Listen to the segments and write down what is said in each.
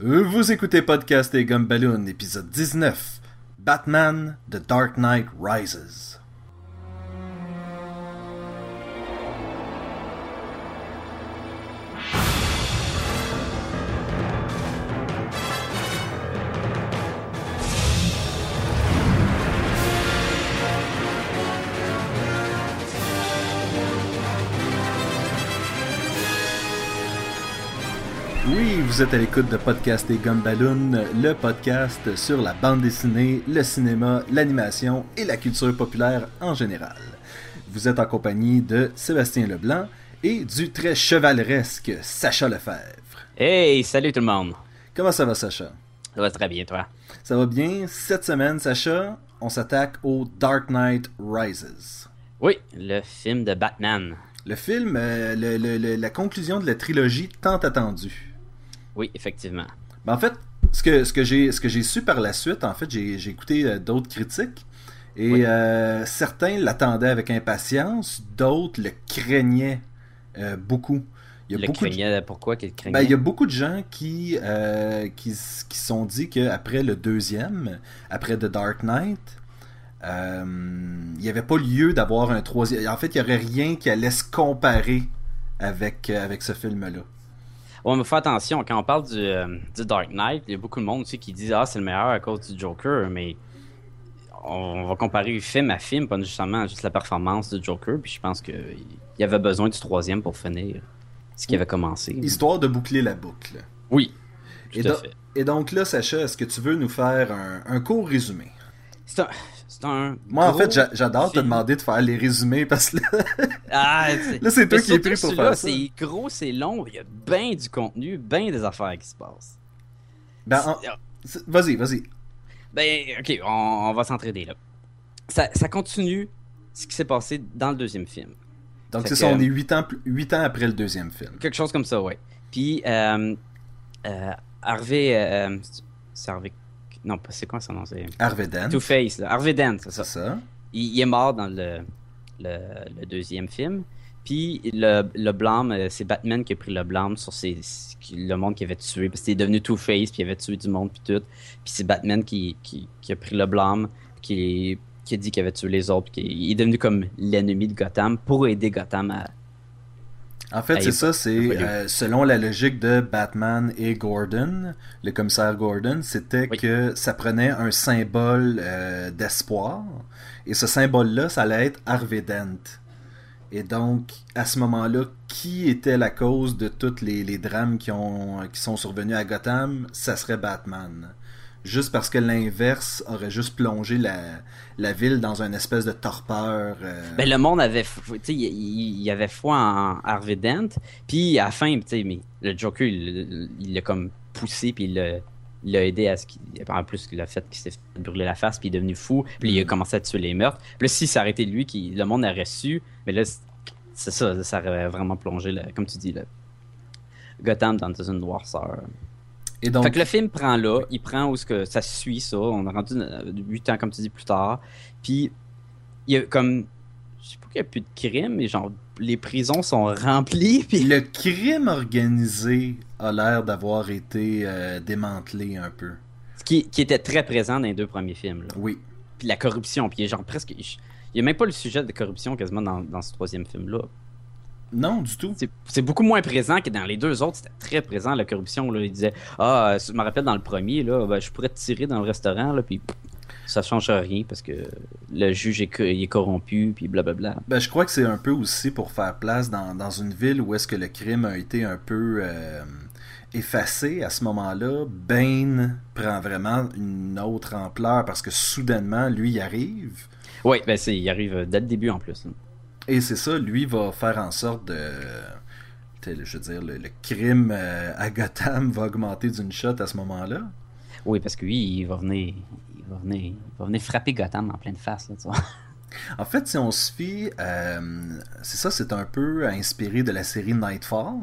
Vous écoutez Podcast et Gumballoon, épisode 19, Batman The Dark Knight Rises. Vous êtes à l'écoute de Podcast et Gumballoon, le podcast sur la bande dessinée, le cinéma, l'animation et la culture populaire en général. Vous êtes en compagnie de Sébastien Leblanc et du très chevaleresque Sacha Lefebvre. Hey, salut tout le monde. Comment ça va, Sacha? Ça va très bien, toi? Ça va bien. Cette semaine, Sacha, on s'attaque au Dark Knight Rises. Oui, le film de Batman. Le film, euh, le- le- le- la conclusion de la trilogie tant attendue. Oui, effectivement. Ben, en fait, ce que, ce que j'ai ce que j'ai su par la suite, en fait, j'ai j'ai écouté euh, d'autres critiques et Oui. euh, certains l'attendaient avec impatience, d'autres le craignaient euh, beaucoup. Il y a le beaucoup de- craignait, pourquoi qu'il craignait ben, il y a beaucoup de gens qui euh, qui qui se sont dit qu'après le deuxième, après The Dark Knight, euh, il n'y avait pas lieu d'avoir un troisième. En fait, il n'y aurait rien qui allait se comparer avec, euh, avec ce film-là. Ouais, mais faut attention, quand on parle du, euh, du Dark Knight, il y a beaucoup de monde aussi qui disent Ah, c'est le meilleur à cause du Joker, mais on va comparer film à film, pas justement juste la performance du Joker, puis je pense qu'il y avait besoin du troisième pour finir ce qui avait commencé. Histoire de boucler la boucle. Oui, tout Et, à do- fait. et donc là, Sacha, est-ce que tu veux nous faire un, un court résumé? C'est un. C'est un Moi, en fait, j'a- j'adore te demander de faire les résumés parce que là, Ah, c'est- Là, c'est toi qui es pris pour faire ça. C'est gros, c'est long, il y a bien du contenu, bien des affaires qui se passent. ben, en- vas-y, vas-y. Ben, ok, on, on va s'entraider là. Ça, ça continue ce qui s'est passé dans le deuxième film. Donc, c'est ça, on est 8 ans, plus- huit ans après le deuxième film. Quelque chose comme ça, ouais. Puis, euh, euh, Harvey. euh, c'est Harvey. Non, c'est quoi son nom? C'est Harvey Dent, Two-Face. Harvey Dent, c'est ça. Il, il est mort dans le, le, le deuxième film. Puis le, le blâme, euh, c'est Batman qui a pris le blâme sur ses, le monde qu'il avait tué. Parce qu'il est devenu Two-Face, puis il avait tué du monde, puis tout. Puis c'est Batman qui, qui, qui a pris le blâme, qui, qui a dit qu'il avait tué les autres. Puis qu'il- il est devenu comme l'ennemi de Gotham pour aider Gotham à. En fait, Ah, c'est ça, c'est euh, selon la logique de Batman et Gordon, le commissaire Gordon, c'était Oui. que ça prenait un symbole euh, d'espoir, et ce symbole-là, ça allait être Harvey Dent. Et donc, à ce moment-là, qui était la cause de tous les, les drames qui, ont, qui sont survenus à Gotham? Ça serait Batman. Juste parce que l'inverse aurait juste plongé la, la ville dans une espèce de torpeur. euh, Ben, le monde avait. il, avait foi en Harvey Dent. Puis à la fin, mais le Joker, il l'a comme poussé, puis il l'a- aidé à ce qu'il. En plus, a fait qu'il s'est fait brûler la face, puis il est devenu fou, puis il a commencé à tuer les meurtres. Puis là, si ça aurait été lui, qui, le monde aurait su, mais là, c'est- ça, ça aurait vraiment plongé, le- comme tu dis, le Gotham dans une noirceur. Et donc, Fait que le film prend là, il prend où ce que ça suit ça, on a rendu 8 ans comme tu dis plus tard. Puis il y a comme je sais pas qu'il y a plus de crimes, mais genre les prisons sont remplies puis Le crime organisé a l'air d'avoir été euh, démantelé un peu. ce qui, qui était très présent dans les deux premiers films là. Oui. Puis la corruption, puis il y a genre presque il y a même pas le sujet de corruption quasiment dans, dans ce troisième film là. Non, du tout. C'est- beaucoup moins présent que dans les deux autres, c'était très présent la corruption là, il disait "Ah, je me rappelle dans le premier là, ben, je pourrais te tirer dans le restaurant là puis ça change rien parce que le juge est, co- il est corrompu puis blablabla. Ben, je crois que c'est un peu aussi pour faire place dans, dans une ville où est-ce que le crime a été un peu euh, effacé à ce moment-là. Bane prend vraiment une autre ampleur parce que soudainement, lui, il arrive. Oui, ben c'est, il arrive dès le début en plus. hein. Et c'est ça, lui va faire en sorte de... Je veux dire, le, le crime euh, à Gotham va augmenter d'une shot à ce moment-là. Oui, parce que lui, il va venir, il va venir, il va venir frapper Gotham en pleine face là, tu vois. En fait, si on se fie, euh, c'est ça, c'est un peu inspiré de la série Nightfall.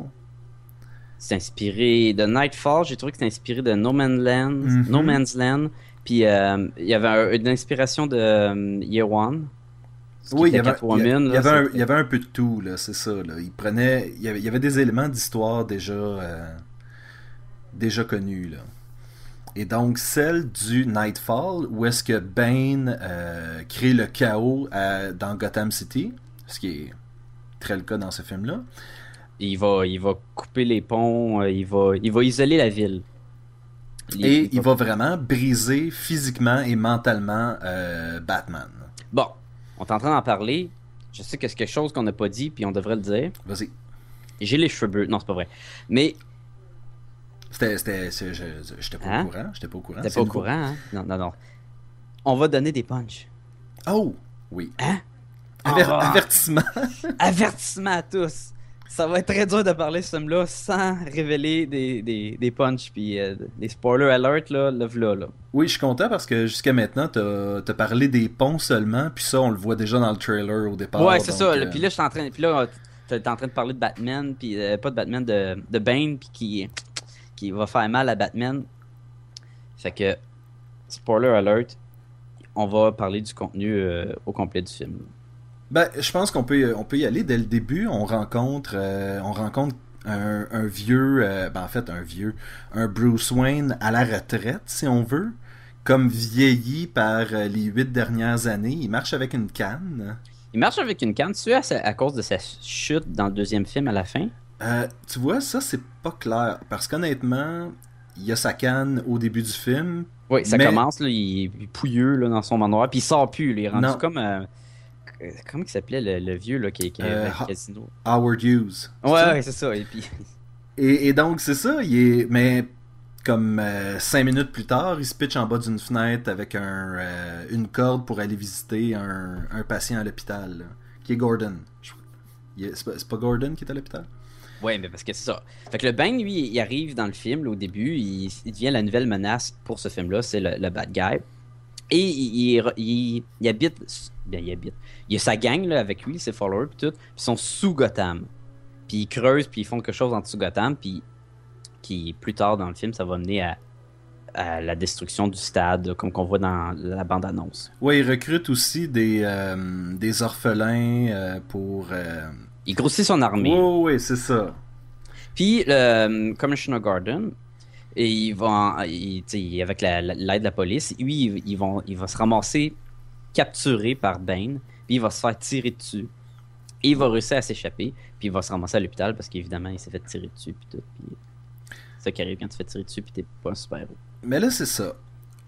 C'est inspiré de Nightfall, j'ai trouvé que c'est inspiré de No Man's Land, Mhm. No Man's Land. Puis euh, il y avait un- une inspiration de euh, Year One. Oui, il y, avait, il y là, un, c'était- il y avait un peu de tout, là, c'est ça. Là. Il prenait, il y avait, il y avait des éléments d'histoire déjà, euh, déjà connues. Là. Et donc celle du Nightfall, où est-ce que Bane euh, crée le chaos euh, dans Gotham City, ce qui est très le cas dans ce film-là. Il va, il va couper les ponts, il, va, il va isoler la ville. Et il va vraiment briser physiquement et mentalement euh, Batman. Bon, on est en train d'en parler. Je sais que c'est quelque chose qu'on n'a pas dit, puis on devrait le dire. Vas-y. J'ai les cheveux bleus. Non, c'est pas vrai. Mais. C'était. J'étais pas Hein? au courant. J'étais pas au courant. T'es C'est pas au courant, hein? Non, non, non. On va donner des punchs. Oh! Oui. Hein? Aver- Ah. Avertissement. Avertissement à tous. Ça va être très dur de parler de ce film-là sans révéler des, des, des punchs puis euh, des spoilers alert, là, le v'là, là. Oui, je suis content parce que jusqu'à maintenant, t'as as parlé des ponts seulement, puis ça, on le voit déjà dans le trailer au départ. ouais, c'est ça. euh. Puis là, je suis en train, puis là, t'es en train de parler de Batman, puis euh, pas de Batman, de, de Bane, puis qui, qui va faire mal à Batman. Fait que, spoiler alert, on va parler du contenu euh, au complet du film. Ben, je pense qu'on peut, on peut y aller dès le début. On rencontre, euh, on rencontre un, un vieux, euh, ben en fait un vieux, un Bruce Wayne à la retraite, si on veut, comme vieilli par euh, les huit dernières années. Il marche avec une canne. Il marche avec une canne, tu sais, à, cause de sa chute dans le deuxième film à la fin? Euh, tu vois, ça c'est pas clair parce qu'honnêtement, il y a sa canne au début du film. Oui, ça Mais- commence, là, il est pouilleux là, dans son manoir, puis il sort plus, là, il est rendu Non. comme. euh, comment il s'appelait le, le vieux là, qui, qui est Euh, Ha- Casino? Howard Hughes. Ouais, C'est ça? ouais, c'est ça. Et puis, Et, et donc, c'est ça, il est. Mais comme euh, cinq minutes plus tard, il se pitch en bas d'une fenêtre avec un, euh, une corde pour aller visiter un, un patient à l'hôpital, qui est Gordon. C'est pas, Gordon qui est à l'hôpital? ouais, mais parce que c'est ça. Fait que le Bang, lui, il arrive dans le film, là, au début, il, il devient la nouvelle menace pour ce film-là, c'est le, le bad guy. Et il, il- il- il habite. Bien, il habite. Il a sa gang là, avec lui, ses followers, puis tout. Puis ils sont sous Gotham. Puis ils creusent, puis ils font quelque chose en dessous Gotham, puis qui, plus tard dans le film, ça va mener à, à la destruction du stade, comme qu'on voit dans la bande-annonce. Ouais, il recrute aussi des, euh, des orphelins euh, pour. euh, Il grossit son armée. Ouais, ouais, c'est ça. Puis le Commissioner Gordon, et il va, il- tu sais, avec la- la- l'aide de la police, lui, il, ils vont, il va se ramasser capturé par Bane, puis il va se faire tirer dessus. Et il va réussir à s'échapper, puis il va se ramasser à l'hôpital parce qu'évidemment, il s'est fait tirer dessus, puis tout. Puis c'est ça qui arrive quand tu te fais tirer dessus, puis t'es pas un super-héros. Mais là, c'est ça.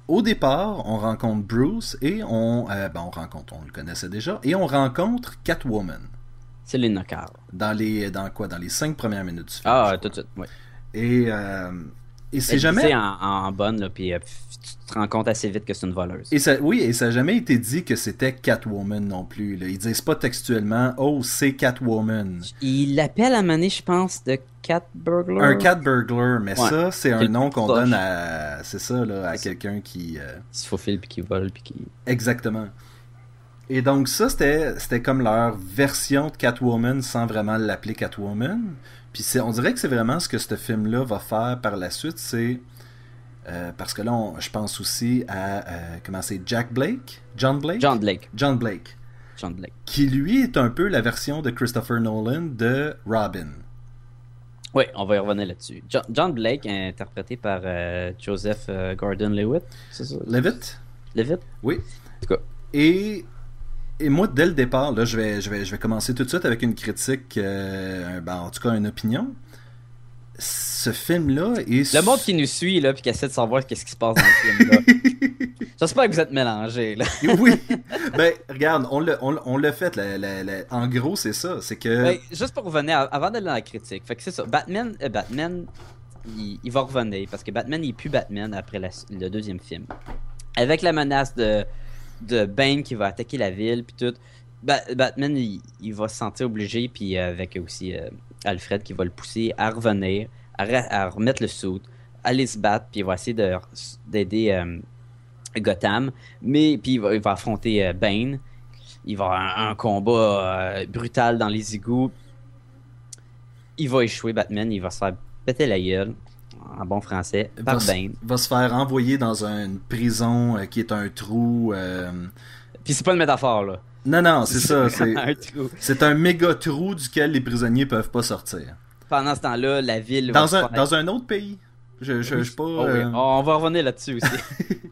Au départ, on rencontre Bruce et on. euh, ben, on rencontre, on le connaissait déjà, et on rencontre Catwoman. C'est les knockouts. Dans les. Dans quoi? Dans les cinq premières minutes du film. Ah, tout de suite, ouais. Et, euh, et c'est jamais. En, bonne, là, puis euh, tu te rends compte assez vite que c'est une voleuse. Et ça, oui, et ça n'a jamais été dit que c'était Catwoman non plus. Là. Ils disent pas textuellement Oh, c'est Catwoman. Il l'appelle à maner, je pense, de Cat Burglar. Un cat burglar, mais Ouais. ça, c'est un nom qu'on donne à. C'est ça, là, à quelqu'un qui. euh, Qui se faufile, puis qui vole, puis qui. Exactement. Et donc ça, c'était c'était comme leur version de Catwoman sans vraiment l'appeler Catwoman. Puis c'est- on dirait que c'est vraiment ce que ce film-là va faire par la suite, c'est... euh, parce que là, on- je pense aussi à... euh, comment c'est Jack Blake? John Blake? John Blake. John Blake. John Blake. Qui lui est un peu la version de Christopher Nolan de Robin. Oui, on va y revenir là-dessus. Jo- John Blake, interprété par euh, Joseph Gordon-Levitt, c'est ça? Levitt? Levitt? Oui. En tout cas, Et, et moi, dès le départ, là, je vais, je vais, je vais commencer tout de suite avec une critique, euh, ben, en tout cas une opinion. Ce film-là est... le monde qui nous suit, là, puis qui essaie de savoir qu'est-ce qui se passe dans le film, là. J'espère que vous êtes mélangés, là. oui. Ben, regarde, on l'a, on, on fait. la- la- la- En gros, c'est ça. C'est que... Ouais, juste pour revenir, av- avant d'aller dans la critique, fait que c'est ça. Batman, euh, Batman il, il va revenir, parce que Batman, il est plus Batman après la- le deuxième film. Avec la menace de, de Bane qui va attaquer la ville, puis tout. Ba- Batman, il, il va se sentir obligé, puis euh, avec aussi euh, Alfred qui va le pousser à revenir, à, re- à remettre le suit, à aller se battre, puis il va essayer de- d'aider euh, Gotham, mais puis il va, affronter Bane. Il va avoir un, un combat brutal dans les égouts. Il va échouer, Batman, il va se faire péter la gueule, en bon français, par va, Bane. va se faire envoyer dans une prison euh, qui est un trou. euh, Puis c'est pas une métaphore, là. Non, non, c'est ça. C'est, un trou. c'est un méga trou duquel les prisonniers peuvent pas sortir. Pendant ce temps-là, la ville va Dans se un, faire- dans un autre pays. Je, je, je pas. Oh oui, euh, On va revenir là-dessus aussi.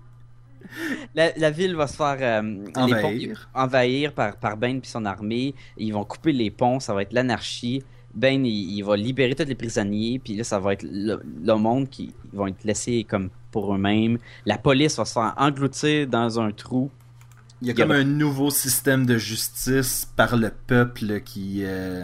la, la ville va se faire euh, les ponts- Envahir. envahir par, par Bane puis son armée. Ils vont couper les ponts, ça va être l'anarchie. Bane, il, il va libérer tous les prisonniers, puis là, ça va être le, le monde qui ils vont être laissés comme pour eux-mêmes. La police va se faire engloutir dans un trou. Il y a Il y a- comme un nouveau système de justice par le peuple qui, euh,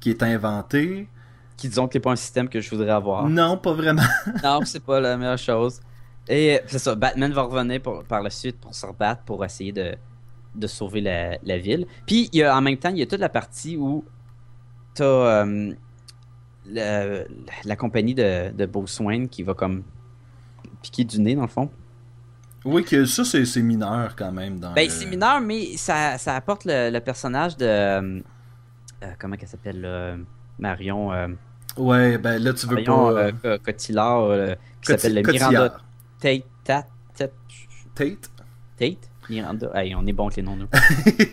qui est inventé. Qui disons que c'est pas un système que je voudrais avoir. Non, pas vraiment. Non, c'est pas la meilleure chose. Et euh, c'est ça, Batman va revenir pour- par la suite pour se rebattre pour essayer de, de sauver la, la ville. Puis il y a, en même temps, il y a toute la partie où t'as euh, la, la compagnie de, de Bruce Wayne qui va comme piquer du nez dans le fond. Oui, que ça, c'est mineur quand même. Dans Ben le- c'est mineur, mais ça, ça apporte le, le personnage de... euh, euh, comment qu'elle s'appelle? Marion... euh, Ouais, ben là, tu veux Marion pas. euh, Co- Cotillard, euh, qui s'appelle le. Miranda Tate. Tate, Tate, Tate? Miranda. Hey, on est bon avec les noms, nous.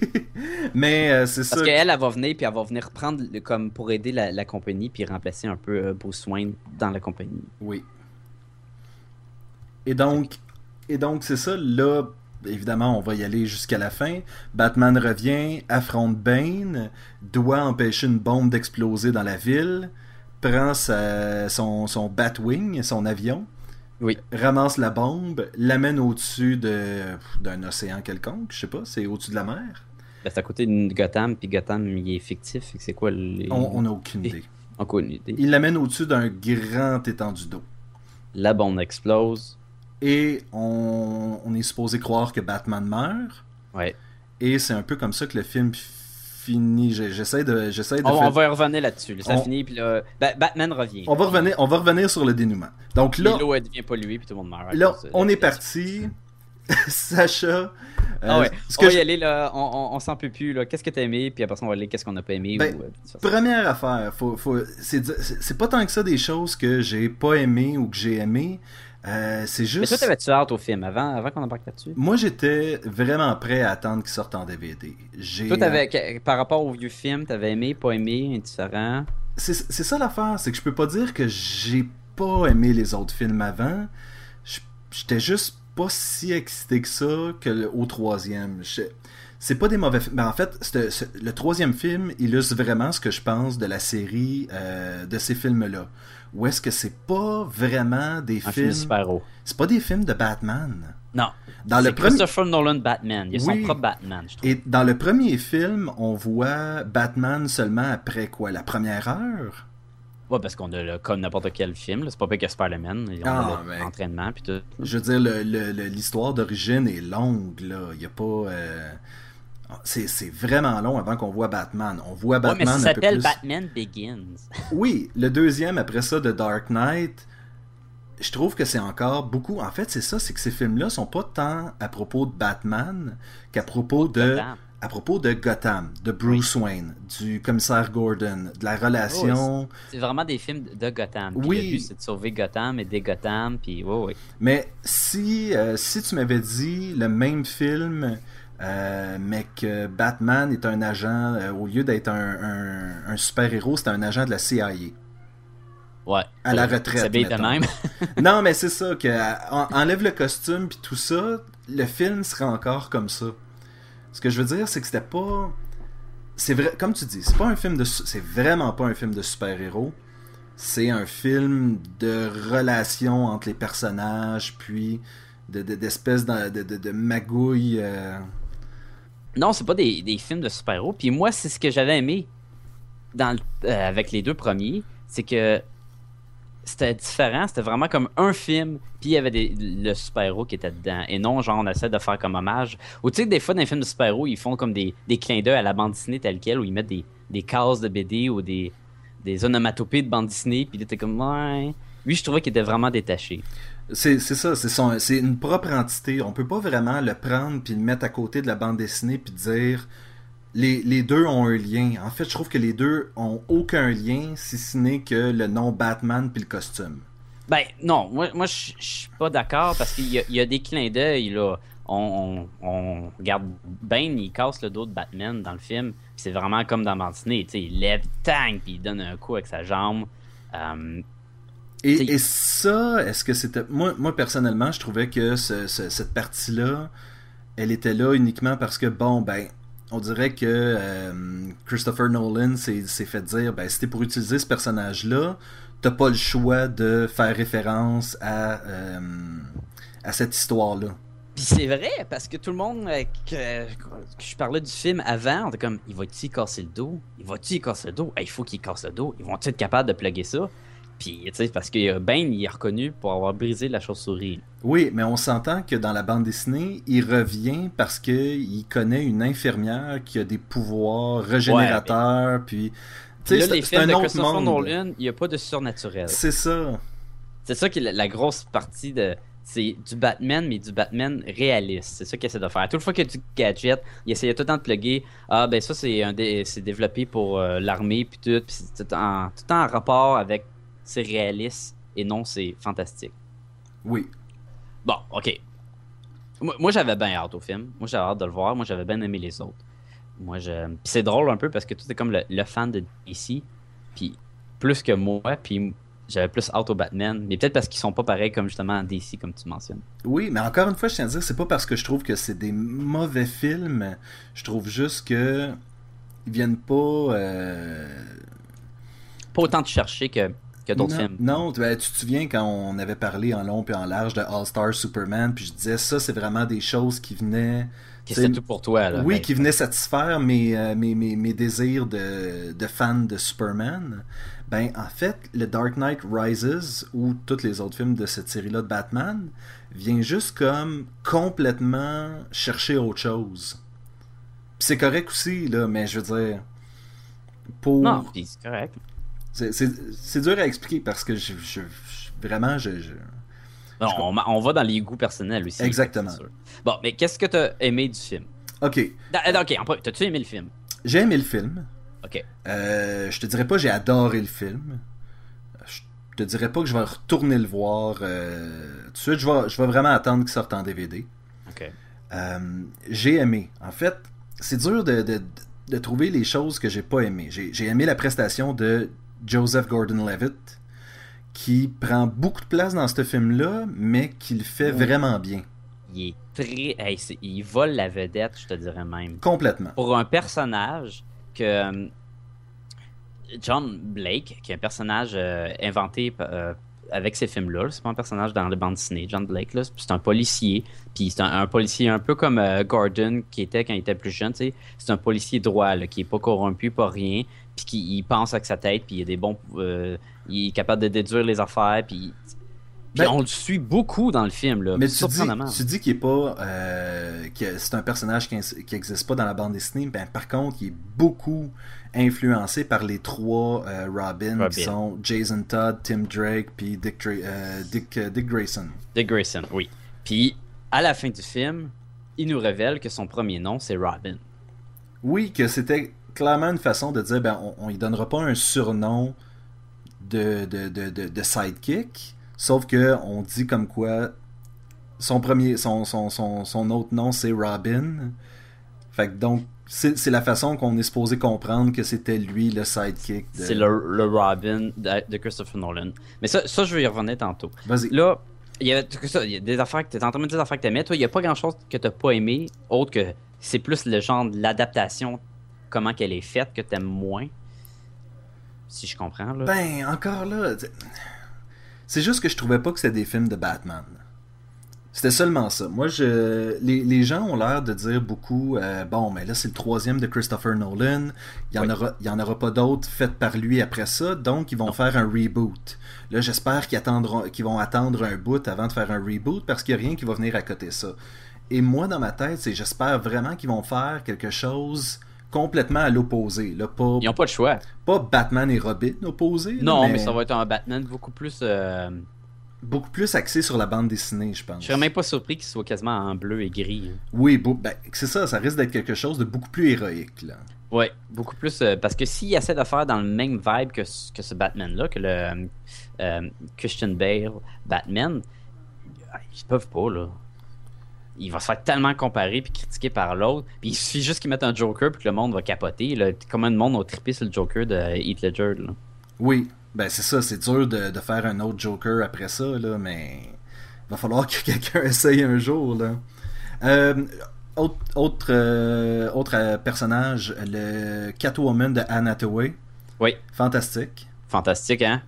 Mais euh, c'est ça. Parce qu'elle, elle va venir, puis elle va venir prendre le- comme pour aider la, la compagnie, puis remplacer un peu euh, Bruce Wayne dans la compagnie. Oui. Et donc, et donc c'est ça. Là, évidemment, on va y aller jusqu'à la fin. Batman revient, affronte Bane, doit empêcher une bombe d'exploser dans la ville, prend sa- son, son Batwing, son avion, Oui. ramasse la bombe, l'amène au-dessus de d'un océan quelconque. Je sais pas, c'est au-dessus de la mer. Ben, c'est à côté de Gotham, puis Gotham, il est fictif. C'est quoi les... On n'a aucune idée. Aucune idée. Il l'amène au-dessus d'un grand étendue d'eau. La bombe explose. Et on, on est supposé croire que Batman meurt. Ouais. Et c'est un peu comme ça que le film J'essaie de, j'essaie de On, faire- on va revenir là-dessus. là. Ça On- finit, puis là... Ba- Batman revient. on va revenir, on va revenir sur le dénouement. Donc là, L'eau, elle devient polluée, puis tout le monde meurt. là, de- on est parti. Sacha. euh, Ah ouais. On va y je- aller, là. On, on, on s'en peut plus, là. Qu'est-ce que t'as aimé, puis après on va aller qu'est-ce qu'on a pas aimé. Ben, ou, euh. Première affaire, faut, faut, c'est pas tant que ça des choses que j'ai pas aimé ou que j'ai aimé. Euh, c'est Mais juste. toi, t'avais-tu hâte au film avant, avant qu'on embarque là-dessus? Moi, j'étais vraiment prêt à attendre qu'il sorte en DVD. Toi, t'avais, que- par rapport au vieux film, t'avais aimé, pas aimé, indifférent? c'est ça l'affaire, c'est que je peux pas dire que j'ai pas aimé les autres films avant. Je- J'étais juste pas si excité que ça que le- au troisième. C'est pas des mauvais films. Mais en fait, le troisième film illustre vraiment ce que je pense de la série euh, de ces films-là. Où est-ce que c'est pas vraiment des Un films. C'est pas des films de Batman? Non. Dans le premier. Christopher Nolan Batman. Il a Oui. son propre Batman, je trouve. Et dans le premier film, on voit Batman seulement après quoi? La première heure? Ouais, parce qu'on a le, comme n'importe quel film. C'est pas pire que Spider-Man. Ils ont Ah, mais- l'entraînement, puis tout. Je veux dire, le- le- le- l'histoire d'origine est longue, là. Il y a pas. euh, C'est c'est vraiment long avant qu'on voit Batman. On voit Ouais, mais Batman ça un peu s'appelle plus. Batman Begins. Oui, le deuxième après ça de Dark Knight. Je trouve que c'est encore beaucoup. En fait, c'est ça, c'est que ces films-là sont pas tant à propos de Batman qu'à propos de Gotham. à propos de Gotham, de Bruce Wayne, du commissaire Gordon, de la relation. C'est vraiment des films de Gotham. Puis Oui. Le but, c'est de sauver Gotham et des Gotham. Puis, ouais. Mais si, euh, si tu m'avais dit le même film, euh, mais que Batman est un agent, euh, au lieu d'être un, un- un super-héros, c'est un agent de la CIA. Ouais. À la Ça- retraite, de même. non, mais c'est ça, que euh, en- enlève le costume puis tout ça, le film serait encore comme ça. Ce que je veux dire, c'est que c'était pas. C'est vrai, comme tu dis, c'est pas un film de. C'est vraiment pas un film de super-héros. C'est un film de relation entre les personnages, puis de- de- d'espèces de, de, de, euh, Non, c'est pas des, des films de super-héros. Puis moi, c'est ce que j'avais aimé dans le- euh, avec les deux premiers. C'est que c'était différent. C'était vraiment comme un film. Puis il y avait des, le super-héros qui était dedans. Et non, genre, on essaie de faire comme hommage. Ou tu des fois, dans les films de super-héros, ils font comme des, des clins d'œil à la bande dessinée telle quelle, où ils mettent des, des cases de BD ou des, des onomatopées de bande dessinée. Puis là, t'es comme, ouais. Lui, je trouvais qu'il était vraiment détaché. C'est ça, c'est une propre entité. On peut pas vraiment le prendre puis le mettre à côté de la bande dessinée puis dire les, les deux ont un lien. En fait, je trouve que les deux ont aucun lien si ce n'est que le nom Batman puis le costume. Ben non, moi, moi je suis pas d'accord parce qu'il y, y a des clins d'œil là. On, on, regarde Bane, il casse le dos de Batman dans le film. C'est vraiment comme dans sais, il lève, tang, puis il donne un coup avec sa jambe. Euh, Et, et ça, est-ce que c'était. Moi, moi, personnellement, je trouvais que ce, ce, cette partie-là, elle était là uniquement parce que, bon, ben, on dirait que euh, Christopher Nolan s'est fait dire ben, si t'es pour utiliser ce personnage-là, t'as pas le choix de faire référence à, euh, à cette histoire-là. Puis c'est vrai, parce que tout le monde euh, que, que, je parlais du film avant, on était comme il va-tu casser le dos? Il va-tu casser le dos? Il faut qu'il casse le dos. Ils vont-ils être capables de plugger ça? Puis, tu sais, parce que Ben, il est reconnu pour avoir brisé la chauve-souris. Oui, mais on s'entend que dans la bande dessinée, il revient parce qu'il connaît une infirmière qui a des pouvoirs régénérateurs, puis... Tu sais, c'est un autre monde. Nolan, il n'y a pas de surnaturel. C'est ça. C'est ça qui est la, grosse partie de... C'est du Batman, mais du Batman réaliste. C'est ça qu'il essaie de faire. Toute fois qu'il y a du gadget, il essayait tout le temps de plugger. Ah, ben ça, c'est dé... développé pour euh, l'armée, puis tout. Puis tout, en... tout en rapport avec c'est réaliste et non c'est fantastique. Oui. Bon, ok. Moi, j'avais bien hâte au film. Moi j'avais hâte de le voir. Moi j'avais bien aimé les autres. Moi je. c'est drôle un peu parce que tout est comme le, fan de DC. Puis plus que moi. Puis j'avais plus hâte au Batman. Mais peut-être parce qu'ils sont pas pareils comme justement DC comme tu mentionnes. Oui, mais encore une fois, je tiens à dire, c'est pas parce que je trouve que c'est des mauvais films. Je trouve juste que. Ils viennent pas. Euh... Pas autant te chercher que d'autres films. Non, tu te souviens quand on avait parlé en long et en large de All-Star Superman, puis je disais ça, c'est vraiment des choses qui venaient. C'est tout pour toi, là. Oui, qui venaient satisfaire mes, euh, mes, mes, désirs de, de fan de Superman. Ben, en fait, le Dark Knight Rises, ou tous les autres films de cette série-là de Batman, vient juste comme complètement chercher autre chose. c'est correct aussi, là, mais je veux dire. Pour... Non, c'est correct. C'est dur à expliquer parce que je, vraiment, je. on, va dans les goûts personnels aussi. Exactement. Bon, mais qu'est-ce que tu as aimé du film? Ok. Euh, ok, t'as-tu aimé le film? J'ai aimé le film. Ok. Euh, je te dirais pas j'ai adoré le film. Je te dirais pas que je vais retourner le voir euh, tout de suite. Je vais, je vais vraiment attendre qu'il sorte en DVD. Ok. j'ai aimé. En fait, c'est dur de, de, de, trouver les choses que j'ai pas aimé. J'ai aimé la prestation de Joseph Gordon-Levitt, qui prend beaucoup de place dans ce film-là, mais qui le fait vraiment bien. Il est très. il vole la vedette, je te dirais même. Complètement. Pour un personnage que. Euh, John Blake, qui est un personnage euh, inventé euh, avec ces films-là. C'est pas un personnage dans les bandes dessinées. John Blake, c'est un policier. Puis c'est un, policier un peu comme Gordon qui était quand il était plus jeune. C'est un policier droit, qui est pas corrompu, pas rien puis qu'il pense avec sa tête, puis il a des bons, euh, il est capable de déduire les affaires, puis, ben, on le suit beaucoup dans le film là. Mais tu dis, tu dis qu'il est pas, euh, que c'est un personnage qui, n'existe pas dans la bande dessinée, ben par contre, il est beaucoup influencé par les trois euh, Robin, qui sont Jason Todd, Tim Drake, puis Dick, Dick, Dick Grayson. Dick Grayson, oui. Puis à la fin du film, il nous révèle que son premier nom c'est Robin. Oui, que c'était clairement une façon de dire ben, on, ne lui donnera pas un surnom de, de, de, de, sidekick, sauf que on dit comme quoi son premier son, son, son, son autre nom c'est Robin. Fait que donc c'est la façon qu'on est supposé comprendre que c'était lui le sidekick. C'est le, le, Robin de, Christopher Nolan. Mais ça, ça, je vais y revenir tantôt. Vas-y. Là, il y, a, il y a des affaires que tu en train de dire des affaires que tu. Toi, il n'y a pas grand chose que tu pas aimé, autre que c'est plus le genre de l'adaptation comment qu'elle est faite que t'aimes moins. Si je comprends, là. Ben, encore là. C'est juste que je trouvais pas que c'était des films de Batman. C'était seulement ça. Moi, je, les, gens ont l'air de dire beaucoup, euh, bon, mais là, c'est le troisième de Christopher Nolan. Il n'y en, aura, il y en aura pas d'autres faites par lui après ça, donc ils vont faire un reboot. Là, j'espère qu'ils, qu'ils vont attendre un bout avant de faire un reboot parce qu'il n'y a rien qui va venir à côté ça. Et moi, dans ma tête, c'est j'espère vraiment qu'ils vont faire quelque chose complètement à l'opposé. Ils n'ont pas de choix. Pas Batman et Robin opposés. Non, mais... ça va être un Batman beaucoup plus. Euh, beaucoup plus axé sur la bande dessinée, je pense. Je serais même pas surpris qu'il soit quasiment en bleu et gris. Hein. Oui, ben, c'est ça, ça risque d'être quelque chose de beaucoup plus héroïque. là. Ouais, beaucoup plus. Euh, parce que s'il essaie de faire dans le même vibe que, que ce Batman-là, que le euh, Christian Bale Batman, ils peuvent pas, là il va se faire tellement comparer puis critiquer par l'autre. Puis il suffit juste qu'il mette un Joker puis que le monde va capoter. Là. Comment le monde a trippé sur le Joker de Heath Ledger. Oui. Ben, c'est ça, c'est dur de, de, faire un autre Joker après ça, là, mais il va falloir que quelqu'un essaye un jour, là. Euh, autre autre, euh, autre euh, personnage, le Catwoman de Anne Hathaway. Oui. Fantastique. Fantastique, hein?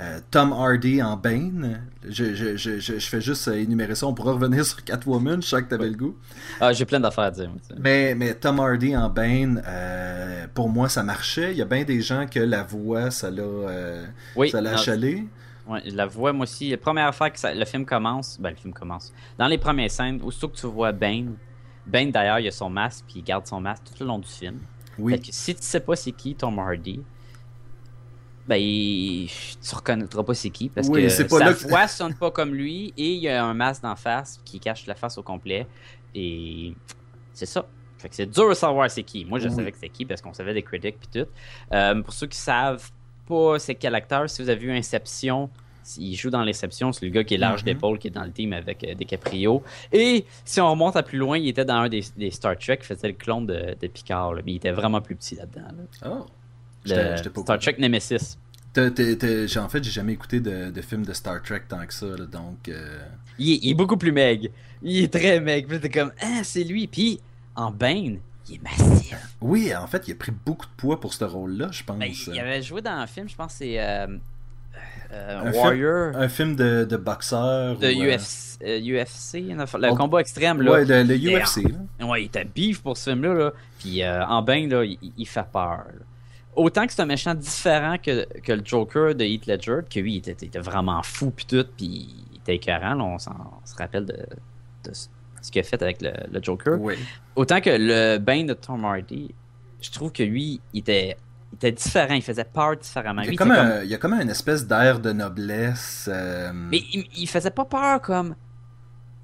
Euh, Tom Hardy en Bane. Je, je, je, je, fais juste énumérer ça. On pourra revenir sur Catwoman. Je sais que t'avais le goût. Ah, j'ai plein d'affaires à dire. Mais, mais Tom Hardy en Bane, pour moi, ça marchait. Il y a bien des gens que la voix, ça l'a oui, ça l'a. Ouais, la voix, moi aussi. La première fois que le film commence, ben le film commence. Dans les premières scènes, aussitôt que tu vois Bane, Bane d'ailleurs, il a son masque, puis il garde son masque tout le long du film. Oui. Fait que si tu sais pas c'est qui Tom Hardy, ben, tu reconnaîtras pas c'est qui parce que sa voix sonne pas comme lui et il y a un masque d'en face qui cache la face au complet et c'est ça. Fait que c'est dur de savoir c'est qui. Moi, je savais que c'était qui parce qu'on savait des critiques puis tout. Euh, pour ceux qui savent pas c'est quel acteur, si vous avez vu Inception, il joue dans l'exception, c'est le gars qui est large mhm. d'épaule, qui est dans le team avec euh, DiCaprio. Et si on remonte à plus loin, il était dans un des, Star Trek, il faisait le clone de, Picard, mais il était vraiment plus petit là-dedans. Oh. Star Trek Nemesis. en fait, j'ai jamais écouté de, de film de Star Trek tant que ça, donc. Euh, il, est, beaucoup plus meg. Il est très meg. Puis comme, ah, c'est lui. Puis en Bane, il est massif. Oui, en fait, il a pris beaucoup de poids pour ce rôle-là, je pense. Ben, il avait joué dans un film, je pense, c'est euh, euh, un Warrior. Film, un film de, de boxeur. De UFC, euh, le combat extrême. Là, ouais, le, UFC. Ouais, il était bif pour ce film-là. Là. Puis euh, en bain, là, il, fait peur. Autant que c'est un méchant différent que, que, le Joker de Heath Ledger, que lui, il était, était vraiment fou, puis tout, puis il était écœurant. Là, on, se rappelle de, de ce qu'il a fait avec le, le Joker. Oui. Autant que le bain de Tom Hardy, je trouve que lui, il était il était différent, il faisait peur différemment. Il y a, comme, un, il y a comme une espèce d'air de noblesse. Euh, mais il, faisait pas peur comme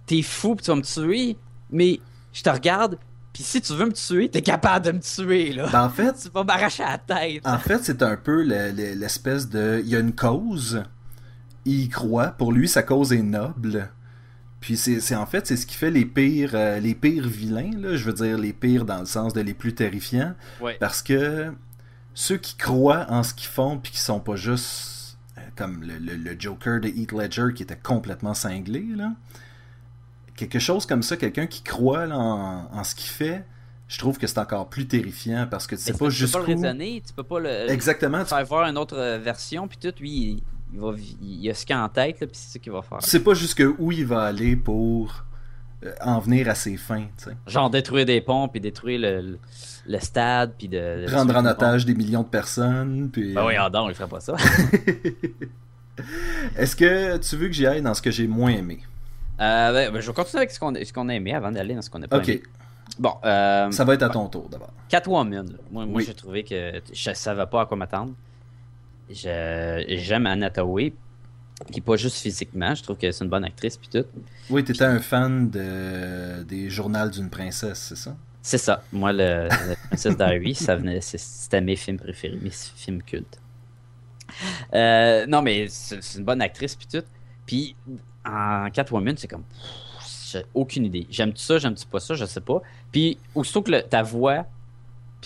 t'es fou pis tu vas me tuer, mais je te regarde, puis si tu veux me tuer, t'es capable de me tuer là. Ben, en fait, tu vas m'arracher la tête. En fait, c'est un peu l'espèce de, il y a une cause, il y croit, pour lui sa cause est noble. Puis c'est en fait c'est ce qui fait les pires euh, les pires vilains là, je veux dire les pires dans le sens de les plus terrifiants parce que ceux qui croient en ce qu'ils font puis qui sont pas juste euh, comme le, Joker de Heath Ledger qui était complètement cinglé là. Quelque chose comme ça, quelqu'un qui croit en, ce qu'il fait, je trouve que c'est encore plus terrifiant parce que tu sais pas juste Tu peux pas le raisonner, tu peux pas le Exactement, faire voir une autre euh, version puis tout lui il, va il a ce qu'il a en tête puis c'est ce qu'il va faire. Tu sais pas jusque où il va aller pour euh, en venir à ses fins, tu sais. Genre détruire des ponts puis détruire le le stade, puis de... Prendre en otage des millions de personnes, puis... Ben oui, euh, non, il ferait pas ça. Est-ce que tu veux que j'y aille dans ce que j'ai moins aimé? Euh, ben, ben, je vais continuer avec ce qu'on ce a aimé avant d'aller dans ce qu'on a pas aimé. Ok. Bon, euh, Ça va être à ton tour d'abord. Catwoman. Moi, moi j'ai trouvé que je savais pas à quoi m'attendre. J'aime Anna Tawai, qui pas juste physiquement, je trouve que c'est une bonne actrice puis tout. Oui, tu étais un fan de, des journaux d'une princesse, c'est ça? C'est ça. Moi, le, Princesse Diary, ça venait, c'était mes films préférés, mes films cultes. Euh, non, mais c'est une bonne actrice, puis tout. Puis en Catwoman, c'est comme. J'ai aucune idée. J'aime-tu ça, j'aime-tu pas ça, je sais pas. Puis aussitôt que ta voix.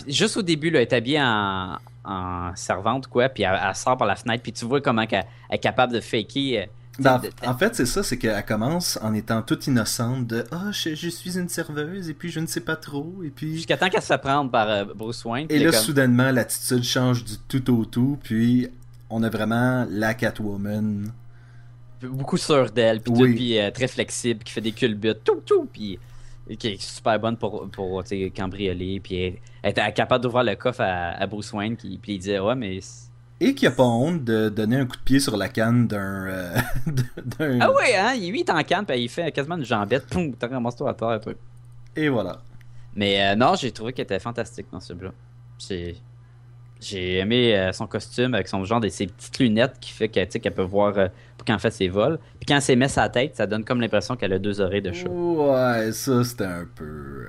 Juste au début, là, elle est habillée en, servante, quoi, puis elle, sort par la fenêtre, puis tu vois comment elle, est capable de faker euh, ben, en fait, c'est ça, c'est qu'elle commence en étant toute innocente de Ah, oh, je, suis une serveuse et puis je ne sais pas trop. et puis Jusqu'à temps qu'elle se prendre par euh, Bruce Wayne. Et là, soudainement, l'attitude change du tout au tout, puis on a vraiment la Catwoman. Beaucoup sûre d'elle, puis, puis euh, très flexible, qui fait des culbutes, tout, tout, puis qui est super bonne pour, pour cambrioler, puis elle, est capable d'ouvrir le coffre à, Bruce Wayne, qui, puis il dit Ouais, mais et qui a pas honte de donner un coup de pied sur la canne d'un. Euh, ah ouais, hein, il, est en canne, puis il fait quasiment une jambette, poum, t'as ramasse-toi à terre, truc. Et voilà. Mais euh, non, j'ai trouvé qu'elle était fantastique dans ce là J'ai. J'ai aimé euh, son costume avec son genre de ses petites lunettes qui fait qu'elle peut voir quand elle fait ses vols. Puis quand elle s'est met sa tête, ça donne comme l'impression qu'elle a deux oreilles de chat. Ouais, ça c'était un peu.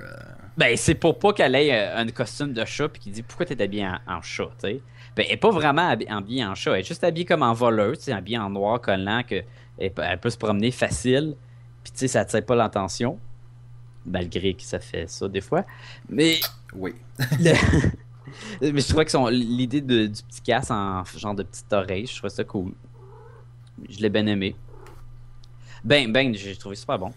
Ben, c'est pour pas qu'elle ait un costume de chat puis qu'il dit pourquoi t'es habillé en, en chat, tu sais. Ben, elle n'est pas vraiment habillée en chat. Elle est juste habillée comme en voleuse, habillée en noir collant, que elle, peut se promener facile. Puis, tu sais, ça attire pas l'attention. Malgré que ça fait ça des fois. Mais. Oui. Mais je trouvais que son... l'idée de- du petit casse en genre de petite oreille, je trouvais ça cool. Je l'ai bien aimé. Ben, ben, j'ai trouvé super bon.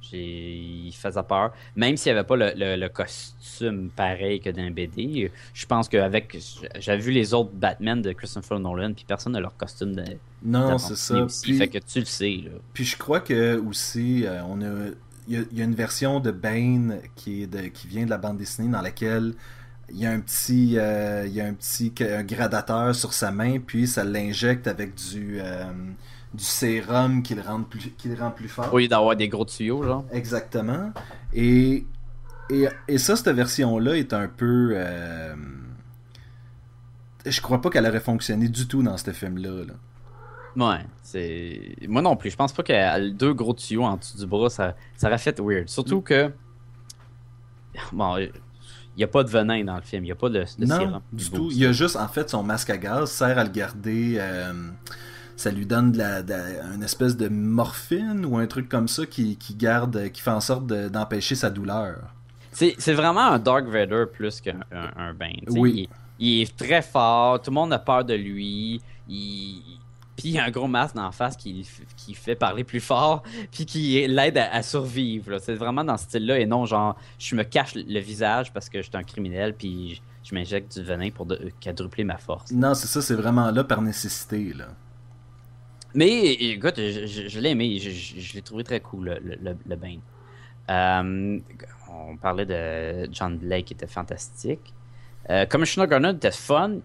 J'ai... Il faisait peur. Même s'il n'y avait pas le, le- le costume pareil que dans un BD, je pense qu'avec. J'avais vu les autres Batman de Christopher Nolan, puis personne n'a leur costume de. Non, c'est ça. Aussi, Puis- Fait que tu le sais, là. Puis je crois que aussi, euh, on a, il y, a- il y a une version de Bane qui, est de, qui vient de la bande dessinée dans laquelle il y a un petit, euh, il y a un petit un gradateur sur sa main, puis ça l'injecte avec du, euh, du sérum qui le rend plus, qui le rend plus fort. Lieu d'avoir des gros tuyaux, genre. Exactement. Et, et, et ça, cette version-là est un peu. euh, je crois pas qu'elle aurait fonctionné du tout dans ce film-là. là. Ouais, c'est. Moi non plus. Je pense pas que deux gros tuyaux en dessous du bras, ça, ça aurait fait weird. Surtout que. Bon, n'y a pas de venin dans le film. Il n'y a pas de, de non, sérum. du tout. Il y a juste, en fait, son masque à gaz sert à le garder. euh, ça lui donne de la, de la- une espèce de morphine ou un truc comme ça qui, qui garde, qui fait en sorte de- d'empêcher sa douleur. C'est c'est vraiment un Dark Vader plus qu'un un, un Bane. sais. Oui. Il, il est très fort. Tout le monde a peur de lui. Il. Puis il y a un gros masque d'en face qui, qui fait parler plus fort, puis qui l'aide à, à survivre. C'est vraiment dans ce style-là, et non genre, je me cache le visage parce que je suis un criminel, puis je, je m'injecte du venin pour de- quadrupler ma force. Non, c'est ça, c'est vraiment là par nécessité. Là. Mais écoute, je, je- je l'ai aimé, je, l'ai trouvé très cool, le, le, le- Bane. Euh, on parlait de John Blake qui était fantastique. Euh, Commissioner était fun.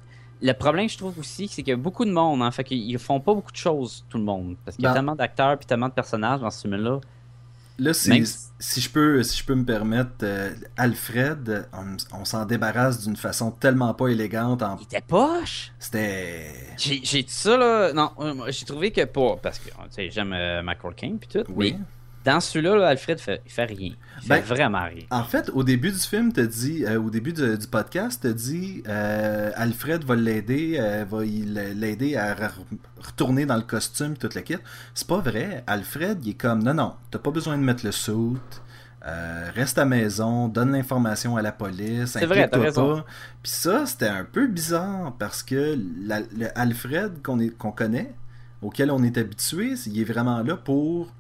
Le problème, je trouve aussi, c'est qu'il y a beaucoup de monde. Hein, fait qu'ils font pas beaucoup de choses, tout le monde. Parce qu'il y a Ben- tellement d'acteurs puis tellement de personnages dans ce film-là. Là, si, Même- si, je peux, si je peux me permettre, euh, Alfred, on, on s'en débarrasse d'une façon tellement pas élégante. En... Il était poche! C'était. J'ai dit ça, là. Non, euh, j'ai trouvé que pas. Parce que, tu sais, j'aime euh, Michael Caine puis tout. Oui. Mais dans celui-là, là, Alfred fait, il fait rien. Il Ben- fait vraiment rien. En fait, au début du film, t'as dit, euh, au début de- du podcast, t'as dit, euh, Alfred va l'aider, euh, va l'aider à re- retourner dans le costume, toute la kit. C'est pas vrai. Alfred, il est comme, non, non, t'as pas besoin de mettre le suit. euh, reste à maison, donne l'information à la police, raison. pas. Puis ça, c'était un peu bizarre parce que la- le Alfred qu'on est- qu'on connaît, auquel on est habitué, il est vraiment là pour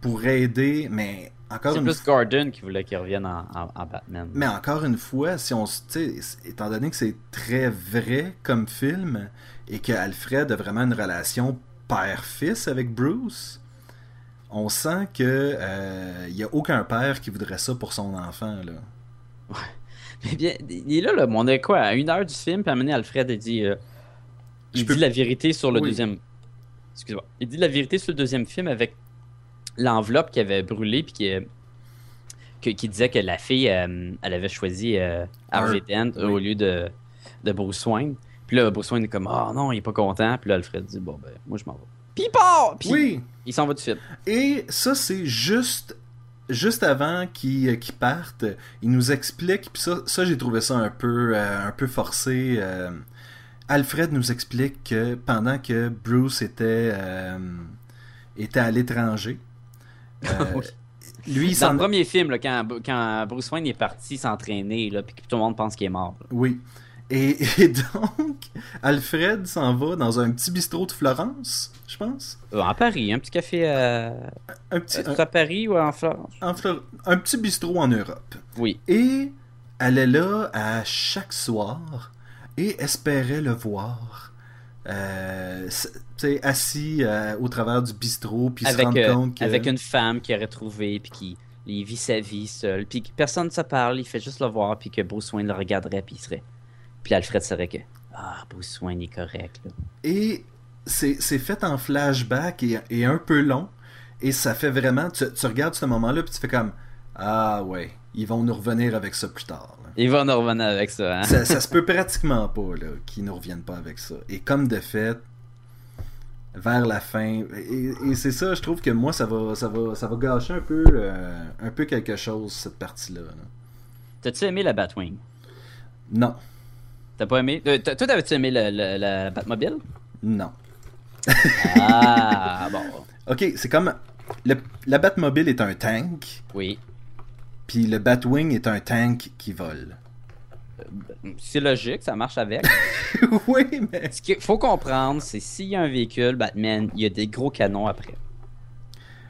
pour aider, mais encore C'est une plus Gordon qui voulait qu'il revienne en, en- en Batman. mais encore une fois, si on, étant donné que c'est très vrai comme film et que Alfred a vraiment une relation père-fils avec Bruce, on sent que euh, il y a aucun père qui voudrait ça pour son enfant là. Mais bien, il est là, là, on est quoi, à une heure du film, puis donné, Alfred, il dit, euh, il Je dit peux- la vérité sur le Oui. deuxième... Excuse-moi. Il dit la vérité sur le deuxième film avec l'enveloppe qui avait brûlé, puis qui, euh, qui disait que la fille, euh, elle avait choisi euh, Harvey Dent oui. au lieu de, de Bruce Wayne. Puis là, Bruce Wayne est comme, ah non, il est pas content. Puis là, Alfred dit, bon, ben, moi, je m'en vais. Puis il part! Puis Oui. il s'en va tout de suite. Et ça c'est juste juste avant qu'ils euh, qu'ils partent, il nous explique puis ça, ça j'ai trouvé ça un peu euh, un peu forcé. euh, Alfred nous explique que pendant que Bruce était euh, était à l'étranger. lui il Dans le premier film, là, quand, quand Bruce Wayne est parti s'entraîner, puis que tout le monde pense qu'il est mort. là. Oui. Et, et donc, Alfred s'en va dans un petit bistrot de Florence, je pense. Euh, en Paris, un petit café euh, Un petit, à Paris ou en Florence? un, en Flor- un petit bistrot en Europe. Oui. Et elle est là à chaque soir et espérait le voir. Euh, assis euh, au travers du bistrot, puis se Avec, rendre euh, compte que. avec une femme qu'il aurait trouvée, puis qui il vit sa vie seul, puis que personne ne se parle, il fait juste le voir, puis que Bruce Wayne le regarderait, puis il serait. Puis Alfred serait que. Ah, Bruce Wayne est correct, là. Et c'est c'est fait en flashback et, et un peu long. Et ça fait vraiment. Tu, tu regardes ce moment-là, puis tu fais comme. Ah ouais, ils vont nous revenir avec ça plus tard. là. Il va nous revenir avec ça, hein? ça, ça se peut pratiquement pas là, qu'ils ne reviennent pas avec ça. Et comme de fait, vers la fin, et, et c'est ça, je trouve que moi, ça va, ça va, ça va gâcher un peu, euh, un peu quelque chose, cette partie-là. là. T'as-tu aimé la Batwing? Non, T'as pas aimé? Euh, t'as- Toi, t'avais-tu aimé le- la Batmobile? non. Ah, bon. Ok, c'est comme. Le, la Batmobile est un tank, Oui. Puis le Batwing est un tank qui vole. c'est logique, ça marche avec. oui, mais. Ce qu'il faut comprendre, c'est s'il y a un véhicule, Batman, il y a des gros canons après.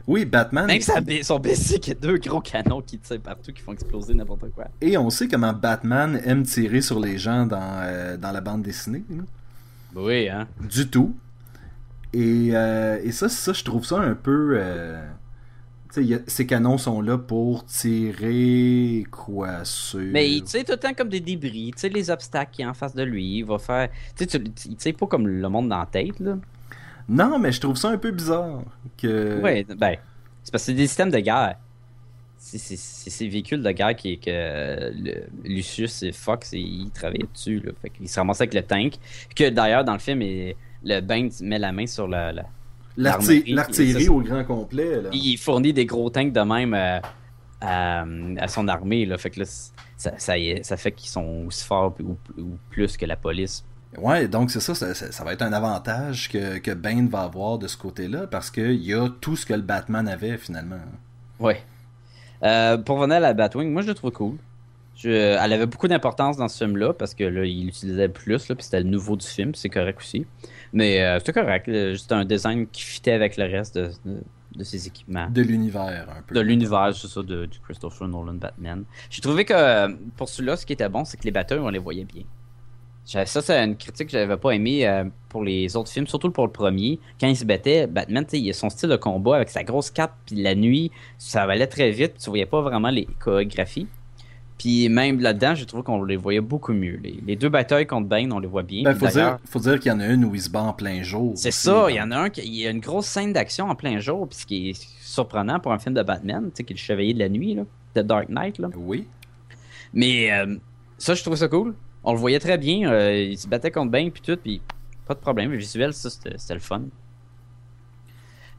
Oui, Batman. Même sa son basic, il y a deux gros canons qui tirent partout, qui font exploser n'importe quoi. Et on sait comment Batman aime tirer sur les gens dans, euh, dans la bande dessinée. là. Oui, hein. Du tout. Et, euh, et ça, ça, je trouve ça un peu. euh, tu sais, il y a- ces canons sont là pour tirer quoi sur. Mais tu sais, tout le temps comme des débris, tu sais, les obstacles qui est en face de lui, il va faire. Tu sais, tu tu sais, pas comme le monde dans la tête, là. Non, mais je trouve ça un peu bizarre. Que... Ouais, ben, c'est parce que c'est des systèmes de guerre. C'est ces véhicules de guerre qui, que le- Lucius et Fox, ils travaillaient dessus. Là. Fait qu'ils se ramassaient avec le tank. Que d'ailleurs, dans le film, il- le Bane met la main sur la. L'artillerie au grand complet. Là. Il fournit des gros tanks de même euh, à, à son armée. Là. Fait que là, ça, fait qu'ils sont aussi forts ou, ou plus que la police. Ouais, donc c'est ça, ça, ça- ça va être un avantage que, que Bane va avoir de ce côté-là parce qu'il y a tout ce que le Batman avait finalement. Ouais. Euh, pour revenir à la Batwing, moi je le trouve cool. Je- elle avait beaucoup d'importance dans ce film-là parce que là, il l'utilisait plus, là, puis c'était le nouveau du film, c'est correct aussi. Mais euh, c'était correct, c'était un design qui fitait avec le reste de, de- de ses équipements. De l'univers un peu. De l'univers, c'est ça, de, du Christopher Nolan Batman. J'ai trouvé que euh, pour celui-là, ce qui était bon, c'est que les batailles, on les voyait bien. Ça, c'est une critique que j'avais pas aimé euh, pour les autres films, surtout pour le premier. Quand il se battait, Batman, son style de combat avec sa grosse cape, puis la nuit, ça allait très vite, tu voyais pas vraiment les chorégraphies. Puis même là-dedans, j'ai trouvé qu'on les voyait beaucoup mieux. Les, les deux batailles contre Bane, on les voit bien. Ben, faut, dire, faut dire qu'il y en a une où il se bat en plein jour. c'est ça, il y en a un qui il y a une grosse scène d'action en plein jour, puis ce qui est surprenant pour un film de Batman, tu sais, qui est le chevalier de la nuit, là, The Dark Knight, là. Oui. Mais euh, ça, je trouve ça cool. On le voyait très bien. euh, il se battait contre Bane puis tout, puis pas de problème. Le visuel, ça, c'était le fun.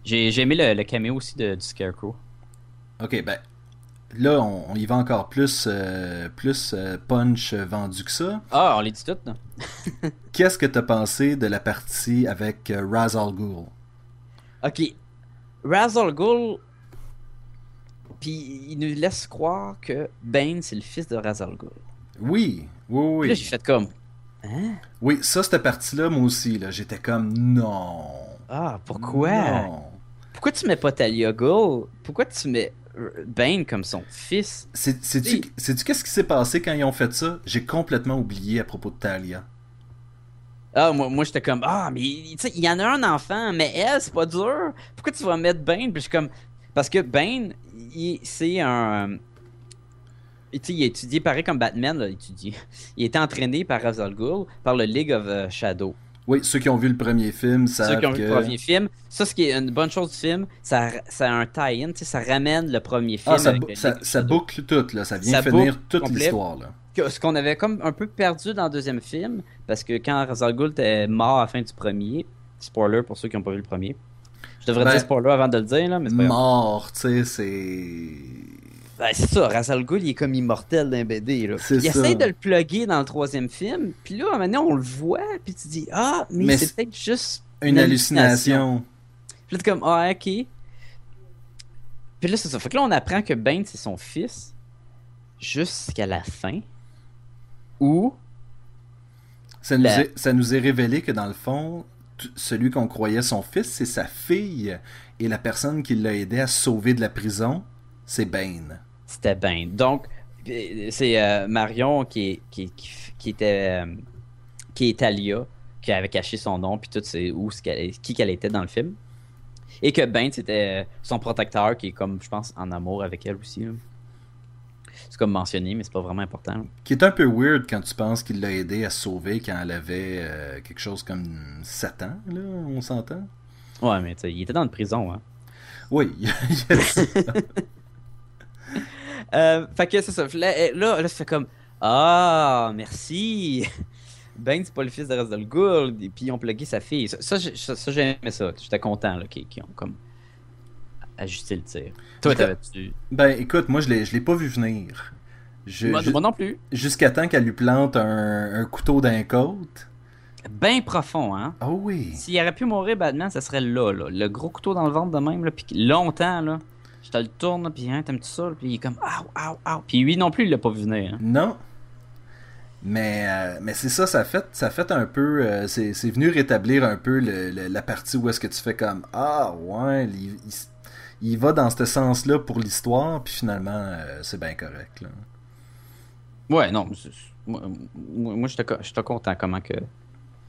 J'ai j'ai aimé le, le caméo aussi de, du Scarecrow. Ok, ben. Là, on, on y va encore plus, euh, plus euh, punch vendu que ça. Ah, on les dit toutes, là. Qu'est-ce que t'as pensé de la partie avec euh, Ra's al Ghul? Ok. Ra's al Ghul, puis il nous laisse croire que Bane, c'est le fils de Ra's al Ghul. Oui, oui, Puis là, oui. j'ai fait comme. Hein? Oui, ça, cette partie-là, moi aussi, là, j'étais comme non. Ah, pourquoi? Non. Pourquoi tu mets pas Talia Ghul? Pourquoi tu mets Bane comme son fils? Sais-tu qu'est-ce qui s'est passé quand ils ont fait ça? J'ai complètement oublié à propos de Talia. Ah, moi, moi j'étais comme, ah, mais tu sais, il y en a un enfant, mais elle, c'est pas dur. Pourquoi tu vas mettre Bane? Puis je suis comme, parce que Bane, il- c'est un. Tu sais, il a étudié pareil comme Batman, là, étudié. Il été entraîné par Ra's al Ghul, par le League of euh, Shadow. Oui, ceux qui ont vu le premier film savent Ceux qui ont vu le premier film. Ça, ce qui est une bonne chose du film, ça, ça a un tie-in, tu sais, ça ramène le premier film. Ah, ça, avec ça, ça boucle tout, là. Ça vient Ça finir toute l'histoire, ce qu'on avait comme un peu perdu dans le deuxième film, parce que quand Ra's al Ghul était mort à la fin du premier, spoiler pour ceux qui n'ont pas vu le premier. Je devrais Ben, dire spoiler avant de le dire, là, mais c'est. Mort, tu sais, c'est... Ben, c'est ça, Ra's al Ghul, il est comme immortel dans BD, là. Il ça. essaie de le plugger dans le troisième film, puis là, maintenant, on le voit, puis tu dis, ah, mais, Mais c'est peut-être juste Une hallucination. Puis là, comme, ah, ok. Puis là, c'est ça. Fait que là, on apprend que Bane, c'est son fils jusqu'à la fin. Ou Ça nous, La- est, ça nous est révélé que dans le fond, celui qu'on croyait son fils, c'est sa fille. Et la personne qui l'a aidé à sauver de la prison, c'est Bane. C'était Bane. Donc, euh, c'est euh, Marion qui, qui, qui, qui était. euh, qui est Talia, qui avait caché son nom, puis tout, c'est où, qu'elle- qui qu'elle était dans le film. Et que Bane, c'était son protecteur, qui est comme, je pense, en amour avec elle aussi. là. C'est comme mentionné, mais c'est pas vraiment important. Qui est un peu weird quand tu penses qu'il l'a aidé à se sauver quand elle avait euh, quelque chose comme 7 ans, là, on s'entend? Ouais, mais tu sais, il était dans une prison, hein. Oui, il y a-. Euh, fait que c'est ça. Là, euh, là, là, ça fait comme Ah, merci. Ben, c'est pas le fils de Ra's al Ghul. Et puis ils ont plugué sa fille. Ça, ça, j'ai- ça, ça, j'aimais ça. J'étais content là, qu'ils qu'ils ont comme ajusté le tir. Toi, t'avais-tu. Ben écoute, moi je l'ai, je l'ai pas vu venir. Je- Moi, moi non plus. Jusqu'à temps qu'elle lui plante un, un couteau d'un côte. Ben profond, hein. Oh oui. S'il aurait pu mourir Batman, ça serait là, là. Le gros couteau dans le ventre de même, là. Puis longtemps, là. Je te le tourne, puis hein, t'aimes-tu ça? Puis il est comme Aouh, aouh, aouh. Puis lui non plus, il l'a pas vu venir. hein. Non. Mais, euh, mais c'est ça, ça fait, ça fait un peu. euh, c'est c'est venu rétablir un peu le- le- la partie où est-ce que tu fais comme Ah, ouais, il, il- il va dans ce sens-là pour l'histoire, puis finalement, euh, c'est bien correct. Là. Ouais, non. Moi, moi, co- j'étais content comment que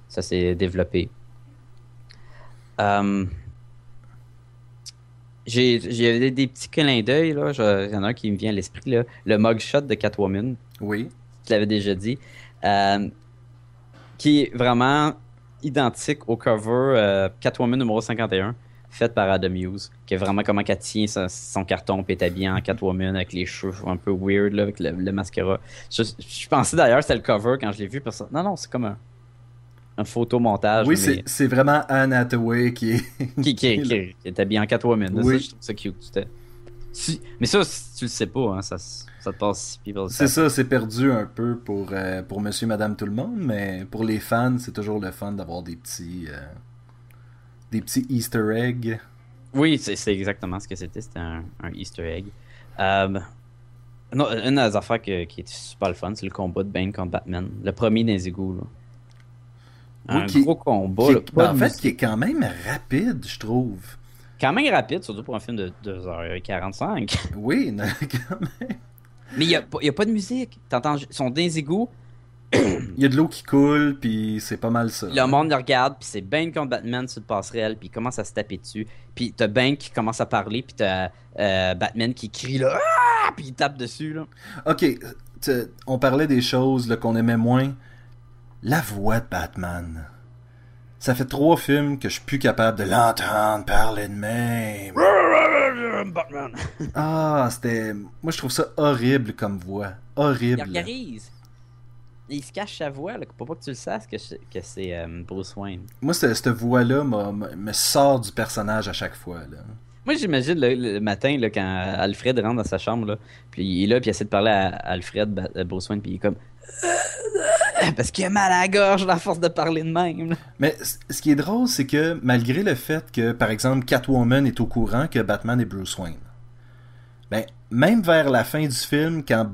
ça s'est développé. Euh, J'ai des, petits clins d'œil, Il y en a un qui me vient à l'esprit, là. Le mugshot de Catwoman. Oui. je l'avais déjà dit, euh, qui est vraiment identique au cover euh, Catwoman numéro 51, fait par Adam Hughes, qui est vraiment comment qu'elle tient son, son carton puis est habillée en Catwoman avec les cheveux un peu weird, là, avec le, le mascara. Je, je pensais d'ailleurs que c'était le cover quand je l'ai vu, parce que non, non, c'est comme un, un photomontage. Oui, mais c'est vraiment Anne Hathaway qui est. qui, qui, qui- qui est habillé en Catwoman. Oui. Ça, je trouve ça cute. Si- mais ça, tu le sais pas, hein, ça, ça te passe C'est ça, c'est perdu un peu pour, euh, pour monsieur, madame, tout le monde, mais pour les fans, c'est toujours le fun d'avoir des petits. euh, des petits Easter eggs. Oui, c'est c'est exactement ce que c'était. C'était un, un Easter egg. Euh, non, une des affaires que- qui est super le fun, c'est le combat de Bane contre Batman. Le premier des égouts. Là. Un qui- gros combat. Qui là, ben, en fait, musique. qui est quand même rapide, je trouve. Quand même rapide, surtout pour un film de 2h45. Oui, non, quand même. Mais il n'y a, a pas de musique. T'entends, les égouts. Il y a de l'eau qui coule, puis c'est pas mal ça. Le monde le regarde, puis c'est Bane contre Batman sur le passerelle, puis il commence à se taper dessus. Puis t'as Bane qui commence à parler, puis t'as euh, Batman qui crie là, ah! puis il tape dessus là. Ok, on parlait des choses qu'on aimait moins. La voix de Batman. Ça fait trois films que je suis plus capable de l'entendre parler de même. Batman. Ah, c'était. Moi, je trouve ça horrible comme voix. Il Horrible. organise. Il se cache sa voix, là, pour pas que tu le saches que, c'est- que c'est euh, Bruce Wayne. Moi, cette, cette voix-là me sort du personnage à chaque fois. Là. Moi, j'imagine le, le matin, là, quand Alfred rentre dans sa chambre, là, puis il est là, puis il essaie de parler à Alfred, à Bruce Wayne, puis il est comme. Parce qu'il a mal à la gorge à force de parler de même. Mais ce qui est drôle, c'est que malgré le fait que, par exemple, Catwoman est au courant que Batman est Bruce Wayne, ben, même vers la fin du film, quand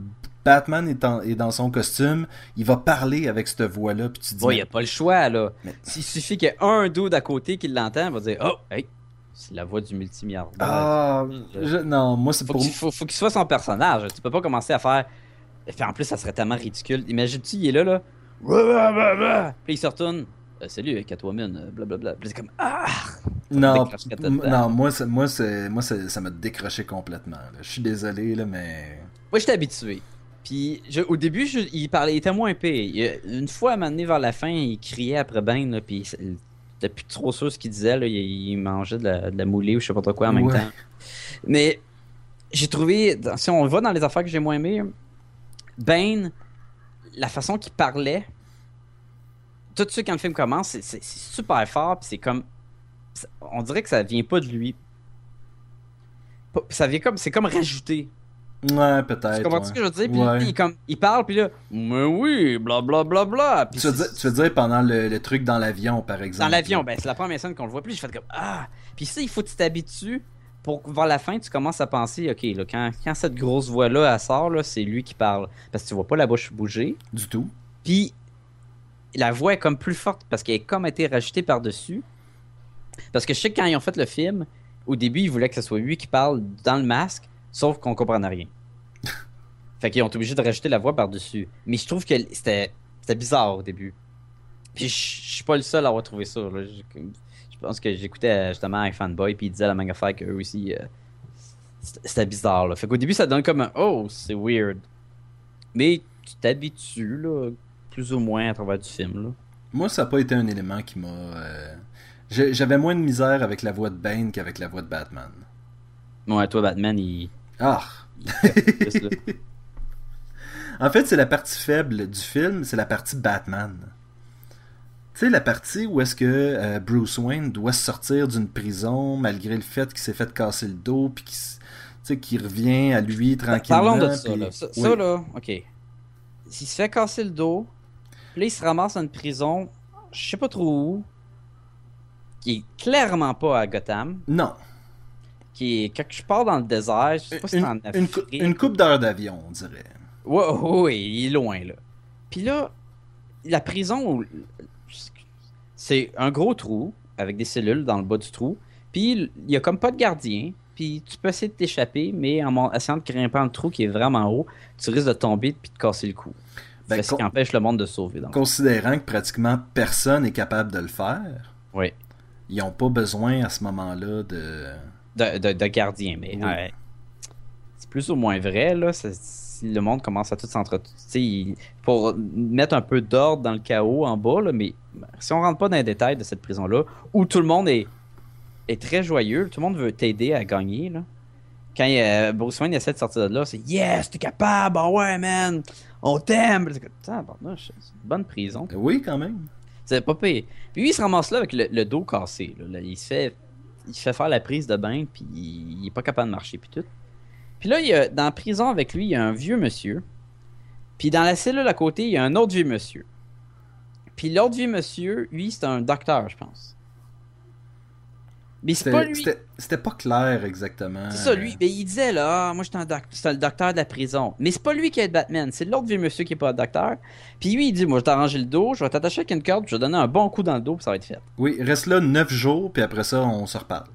Batman est, en- est dans son costume, il va parler avec cette voix-là, puis tu dis, il a pas le choix, là. Mais- S'il suffit qu'il y ait un dos d'à côté qui l'entend, il va dire Oh, hey, c'est la voix du multimilliardaire. ah, je- non, moi c'est Faut pour qu'il faut, faut qu'il soit son personnage. Tu peux pas commencer à faire. En plus, ça serait tellement ridicule. Imagine-tu, il est là, là. Puis il se retourne. Euh, salut, Catwoman, euh, blablabla. Puis c'est comme Ah non, temps. non, moi, moi, moi ça m'a décroché complètement. là. Je suis désolé là, mais Moi, j'étais habitué. Puis je- au début, je- il parlait, il était moins pire. Une fois, à un moment donné, vers la fin, il criait après Bane, là, puis il était plus trop sûr ce qu'il disait. Là. Il, il mangeait de la, de la moulée ou je sais pas trop quoi en même Ouais. temps. Mais j'ai trouvé, si on va dans les affaires que j'ai moins aimées, Bane, la façon qu'il parlait, tout de suite quand le film commence, c'est- super fort, puis c'est comme. On dirait que ça vient pas de lui. Ça vient comme. C'est comme rajouté. ouais, peut-être. Tu comprends ouais. ce que je veux dire? Puis Ouais. il, comme, il parle, puis là, mais oui, blablabla. Bla, bla, bla. Puis Tu veux, dire, tu veux dire pendant le, le truc dans l'avion, par exemple. Dans l'avion, ben, c'est la première scène qu'on le voit. Puis j'ai fait comme, ah! Puis ça, il faut que tu t'habitues pour vers la fin, tu commences à penser, ok, là, quand, quand cette grosse voix-là, elle sort, là, c'est lui qui parle. Parce que tu vois pas la bouche bouger. Du tout. Puis la voix est comme plus forte parce qu'elle est comme été rajoutée par-dessus. Parce que je sais que quand ils ont fait le film, au début, ils voulaient que ce soit lui qui parle dans le masque, sauf qu'on comprenait rien. fait qu'ils ont été obligés de rajouter la voix par-dessus. Mais je trouve que c'était c'était bizarre au début. Puis je je suis pas le seul à avoir trouvé ça. là. Je, pense que j'écoutais euh, justement un fanboy, puis il disait la même affaire qu'eux aussi. euh, c'était bizarre. Là. Fait qu'au début, ça donne comme un Oh, c'est weird. Mais tu t'habitues, là, plus ou moins à travers du film. Là. Moi, ça n'a pas été un élément qui m'a. euh, J'avais moins de misère avec la voix de Bane qu'avec la voix de Batman. Ouais, toi, Batman, il. Ah! En fait, c'est la partie faible du film, c'est la partie Batman. Tu sais, la partie où est-ce que euh, Bruce Wayne doit sortir d'une prison malgré le fait qu'il s'est fait casser le dos, puis qu'il revient à lui tranquillement. Parlons de ça. Là. Ça, Oui. ça, là, ok. S'il se fait casser le dos, puis là, il se ramasse dans une prison, je sais pas trop où, qui est clairement pas à Gotham, Non. qui est quelque part dans le désert, je sais pas si c'est en Une, une, cou- une coupe d'heure d'avion, on dirait. Ouais, ouais, ouais, il est loin, là. Puis là, la prison, c'est un gros trou avec des cellules dans le bas du trou. Puis il y a comme pas de gardien. Puis tu peux essayer de t'échapper, mais en essayant de grimper le trou qui est vraiment haut, tu risques de tomber puis de casser le cou. Ben, ce qui empêche le monde de sauver. considérant que pratiquement personne est capable de le faire, oui. ils n'ont pas besoin à ce moment-là de... De, de, gardien. Mais c'est plus ou moins vrai. Là, le monde commence à tout s'entretuer. Pour mettre un peu d'ordre dans le chaos en bas, là, mais si on rentre pas dans les détails de cette prison-là, où tout le monde est, est très joyeux, tout le monde veut t'aider à gagner. Là. Quand euh, Bruce Wayne essaie de sortir de là, c'est Yes, t'es capable, oh ouais, man, on t'aime. C'est une bonne prison. Oui, quand même. C'est pas payé. Puis lui, il se ramasse là avec le, dos cassé. Il, se fait, il fait faire la prise de bain, puis il, il est pas capable de marcher, puis tout. Puis là, il y a, dans la prison avec lui, il y a un vieux monsieur. Puis dans la cellule à côté, il y a un autre vieux monsieur. Puis l'autre vieux monsieur, lui, c'est un docteur, je pense. Mais c'est pas lui. C'était pas clair exactement. C'est ça, lui. Mais il disait là, ah, moi j'étais le docteur de la prison. Mais c'est pas lui qui est Batman, c'est l'autre vieux monsieur qui est pas le docteur. Puis lui, il dit, moi je vais t'arranger le dos, je vais t'attacher avec une corde, je vais donner un bon coup dans le dos, puis ça va être fait. Oui, reste là 9 jours, puis après ça, on se reparle.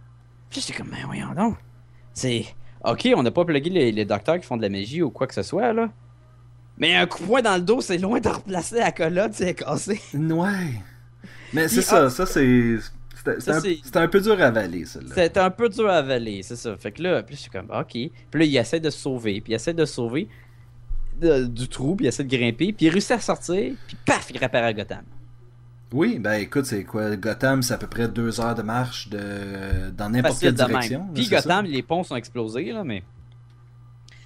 Puis j'étais comme, mais voyons donc. C'est. Ok, on n'a pas plugué les, docteurs qui font de la magie ou quoi que ce soit, là. Mais un coup de poing dans le dos, c'est loin de replacer la colotte, c'est cassé. Ouais. Mais c'est ça, ah, ça c'est. C'était un, peu dur à avaler, ça. C'était un peu dur à avaler, c'est ça. Fait que là, puis je suis comme, ok. Puis là, il essaie de se sauver, puis il essaie de se sauver du trou, puis il essaie de grimper, puis il réussit à sortir, puis paf, il repère à Gotham. Oui, ben écoute, c'est quoi Gotham, c'est à peu près deux heures de marche de dans n'importe quelle direction. Puis Gotham, les ponts sont explosés, là, mais.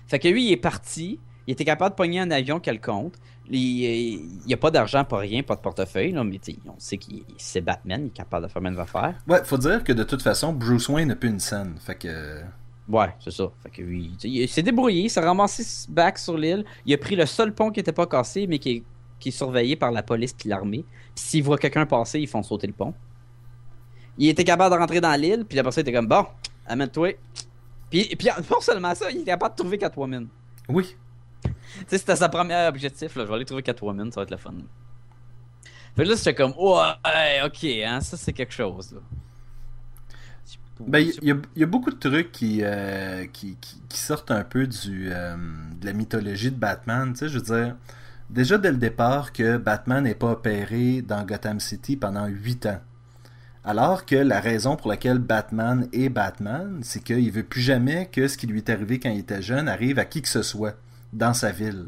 Fait que lui, il est parti. Il était capable de pogner un avion quelconque. Il n'y a pas d'argent, pas rien, pas de portefeuille, là, mais on sait qu'il c'est Batman, il est capable de faire même affaires. Ouais, faut dire que de toute façon, Bruce Wayne n'a plus une scène. Fait que. Ouais, c'est ça. Fait que oui, il s'est débrouillé, il s'est ramassé back sur l'île. Il a pris le seul pont qui n'était pas cassé, mais qui est, qui est surveillé par la police puis l'armée s'ils voient quelqu'un passer, ils font sauter le pont. Il était capable de rentrer dans l'île, puis la personne était comme bon, amène-toi. Puis, puis non seulement ça, il était capable de trouver Catwoman. Oui. tu sais, c'était sa première objectif, là. Je vais aller trouver Catwoman, ça va être le fun. Fait que là, c'était comme, ouais, ok, hein, ça c'est quelque chose, là. Ben, il y, a beaucoup de trucs qui, euh, qui, qui, sortent un peu du, euh, de la mythologie de Batman. Tu sais, je veux dire, déjà dès le départ que Batman n'est pas opéré dans Gotham City pendant 8 ans. Alors que la raison pour laquelle Batman est Batman, c'est qu'il veut plus jamais que ce qui lui est arrivé quand il était jeune arrive à qui que ce soit dans sa ville.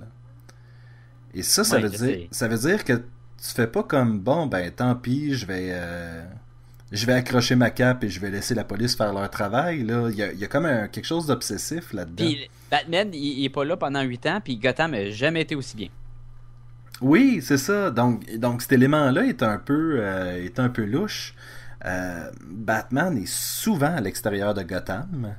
Et ça, ça, veut, dire, ça veut dire que tu fais pas comme bon, ben tant pis, je vais, euh, je vais accrocher ma cape et je vais laisser la police faire leur travail. Là. Il, y a, il y a comme quelque chose d'obsessif là-dedans. Batman, il, il, est pas là pendant 8 ans, puis Gotham n'a jamais été aussi bien. Oui, c'est ça. Donc, donc cet élément-là est un peu euh, est un peu louche. Euh, Batman est souvent à l'extérieur de Gotham.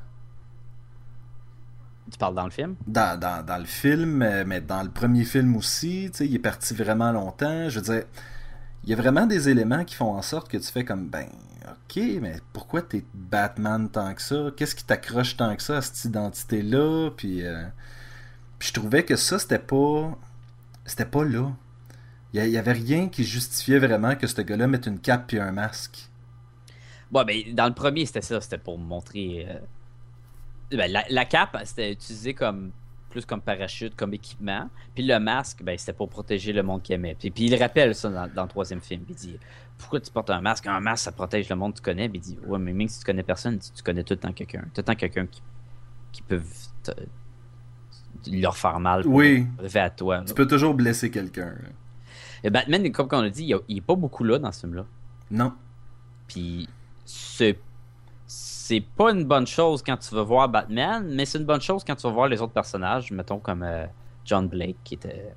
Tu parles dans le film? Dans, dans, dans le film, euh, mais dans le premier film aussi, il est parti vraiment longtemps. Je veux dire, il y a vraiment des éléments qui font en sorte que tu fais comme, ben, ok, mais pourquoi t'es Batman tant que ça? Qu'est-ce qui t'accroche tant que ça à cette identité-là? Puis, puis je trouvais que ça, c'était pas c'était pas là. Il y, avait rien qui justifiait vraiment que ce gars-là mette une cape et un masque. Bon, ben, dans le premier, c'était ça. C'était pour montrer. Euh, ben, la, cape, c'était utilisé comme plus comme parachute, comme équipement. Puis le masque, ben, c'était pour protéger le monde qui aimait. Puis, puis il rappelle ça dans, le troisième film. il dit Pourquoi tu portes un masque? Un masque, ça protège le monde que tu connais. Puis il dit Ouais, mais même si tu connais personne, tu connais tout le temps quelqu'un. Tout le temps quelqu'un qui, qui peut leur faire mal oui. à toi. Tu peux toujours blesser quelqu'un. Et Batman, comme on l'a dit, il, n'est pas beaucoup là dans ce film-là. Non. Puis c'est c'est pas une bonne chose quand tu vas voir Batman, mais c'est une bonne chose quand tu vas voir les autres personnages, mettons comme euh, John Blake qui était.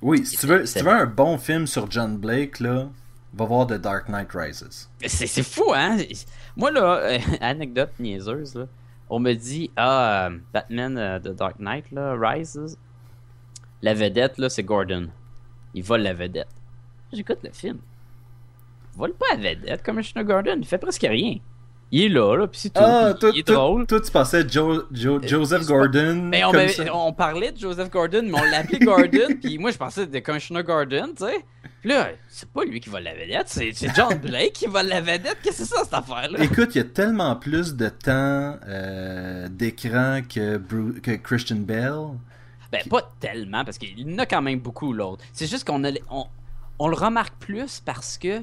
Oui, si, tu veux, si tu veux un bon film sur John Blake, là, va voir The Dark Knight Rises. C'est fou, hein? Moi, là, anecdote niaiseuse, là on me dit Ah, euh, Batman euh, The Dark Knight, là, Rises, la vedette, là, c'est Gordon. Il vole la vedette. J'écoute le film. Il vole pas la vedette, Commissioner Gordon. Il fait presque rien. Il est là, là, puis c'est tout. Ah, il est toi- drôle. toi, tu pensais Jo- Jo- Joseph Gordon. Mais on, comme m'avait- ça? on parlait de Joseph Gordon, mais on l'appelait Gordon, puis moi je pensais de Commissioner Gordon, tu sais. Là, c'est pas lui qui va la vedette, c'est John Blake qui va la vedette. Qu'est-ce que c'est ça, cette affaire-là? Écoute, il y a tellement plus de temps euh, d'écran que, Christian Bell. Ben, pas tellement, parce qu'il en a quand même beaucoup, l'autre. C'est juste qu'on on le remarque plus parce que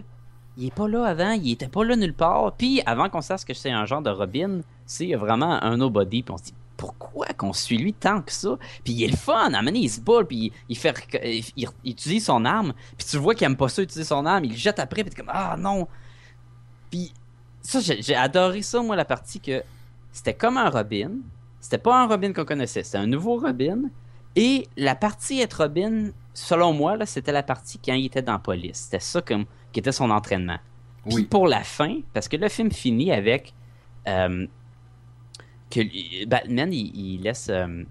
il est pas là avant, il était pas là nulle part. Puis, avant qu'on sache que c'est un genre de Robin, c'est vraiment un nobody. Puis on se dit, pourquoi qu'on suit lui tant que ça? Puis il est le fun, à il se bat, puis il, fait, il, il- il utilise son arme. Puis tu vois qu'il aime pas ça utiliser son arme, il le jette après, puis t'es comme, ah non! Puis ça, j'ai adoré ça, moi, la partie que c'était comme un Robin. C'était pas un Robin qu'on connaissait, c'était un nouveau Robin. Et la partie être Robin, selon moi, là, c'était la partie quand il était dans la police. C'était ça comme, qui était son entraînement. Puis Oui. pour la fin, parce que le film finit avec euh, que Batman, il, il laisse euh,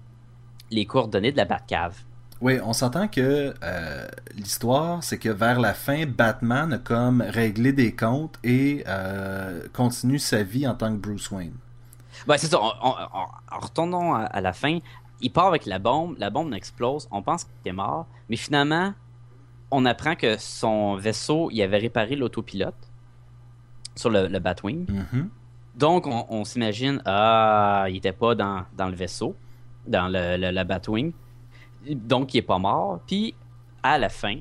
les coordonnées de la Batcave. Oui, on s'entend que euh, l'histoire, c'est que vers la fin, Batman a comme réglé des comptes et euh, continue sa vie en tant que Bruce Wayne. Ouais, c'est ça. on- on- on- en retournant à, à la fin, il part avec la bombe, la bombe explose, on pense qu'il est mort, mais finalement, on apprend que son vaisseau, il avait réparé l'autopilote sur le, le Batwing. Mhm. Donc, on, on s'imagine, ah, il était pas dans, dans le vaisseau, dans le, le, le Batwing. Donc, il est pas mort. Puis, à la fin,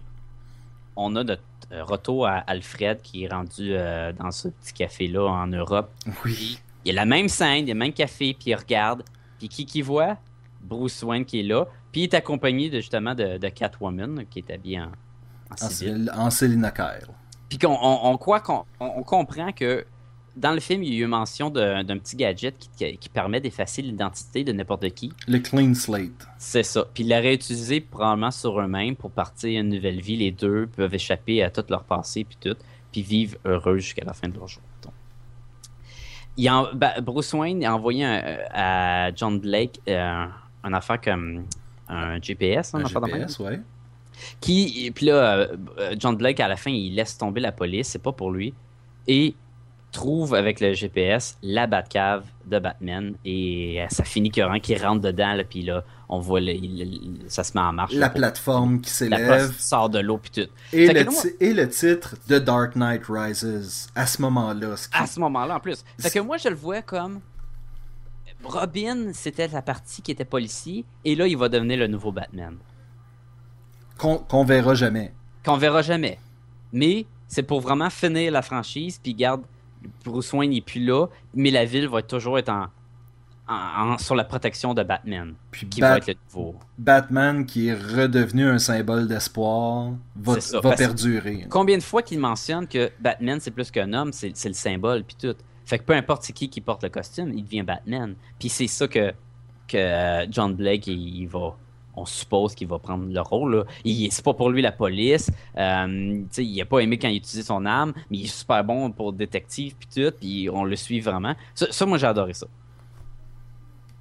on a notre euh, retour à Alfred qui est rendu euh, dans ce petit café-là en Europe. Oui. Il y a la même scène, il y a le même café, puis il regarde. Puis qui qui voit? Bruce Wayne qui est là. Puis il est accompagné de, justement de, de Catwoman qui est habillée en, en En, civil. en Selina Kyle. Puis qu'on on, on croit qu'on on, on comprend que dans le film, il y a eu mention d'un petit gadget qui, qui- qui permet d'effacer l'identité de n'importe qui. Le Clean Slate. C'est ça. Puis il l'a réutilisé probablement sur eux-mêmes pour partir une nouvelle vie. Les deux peuvent échapper à tout leur passé puis tout, puis vivre heureux jusqu'à la fin de leur jour. Il en- bah, Bruce Wayne a envoyé un- euh, à John Blake euh, un affaire comme un GPS, hein, Un affaire. GPS, ouais. Qui, puis là, euh, John Blake, à la fin, il laisse tomber la police, c'est pas pour lui, et trouve avec le GPS la Batcave de Batman, et euh, ça finit qu'il y a un qui rentre dedans, là, puis là, on voit, le- il- il- ça se met en marche. La là, plateforme qui s'élève. sort de l'eau, puis tout. Et, le et titre de Dark Knight Rises à ce moment-là. ce qui- À ce moment-là, en plus. Fait que moi, je le vois comme... Robin, c'était la partie qui était policier, et là, il va devenir le nouveau Batman. Qu'on qu'on verra jamais. qu'on verra jamais. Mais c'est pour vraiment finir la franchise, puis garde, Bruce Wayne n'est plus là, mais la ville va toujours être en, en- en- sur la protection de Batman, Puis qui Bat- va être le nouveau. Batman, qui est redevenu un symbole d'espoir, va, ça, perdurer. Combien de fois qu'il mentionne que Batman c'est plus qu'un homme, c'est le symbole, puis tout. Fait que peu importe c'est qui qui porte le costume, il devient Batman. Puis c'est ça que, que euh, John Blake, il, il va. On suppose qu'il va prendre le rôle. C'est pas pour lui la police. Euh, il a pas aimé quand il utilisait son arme, mais il est super bon pour détective puis tout, puis on le suit vraiment. Ça, ça, moi j'ai adoré ça.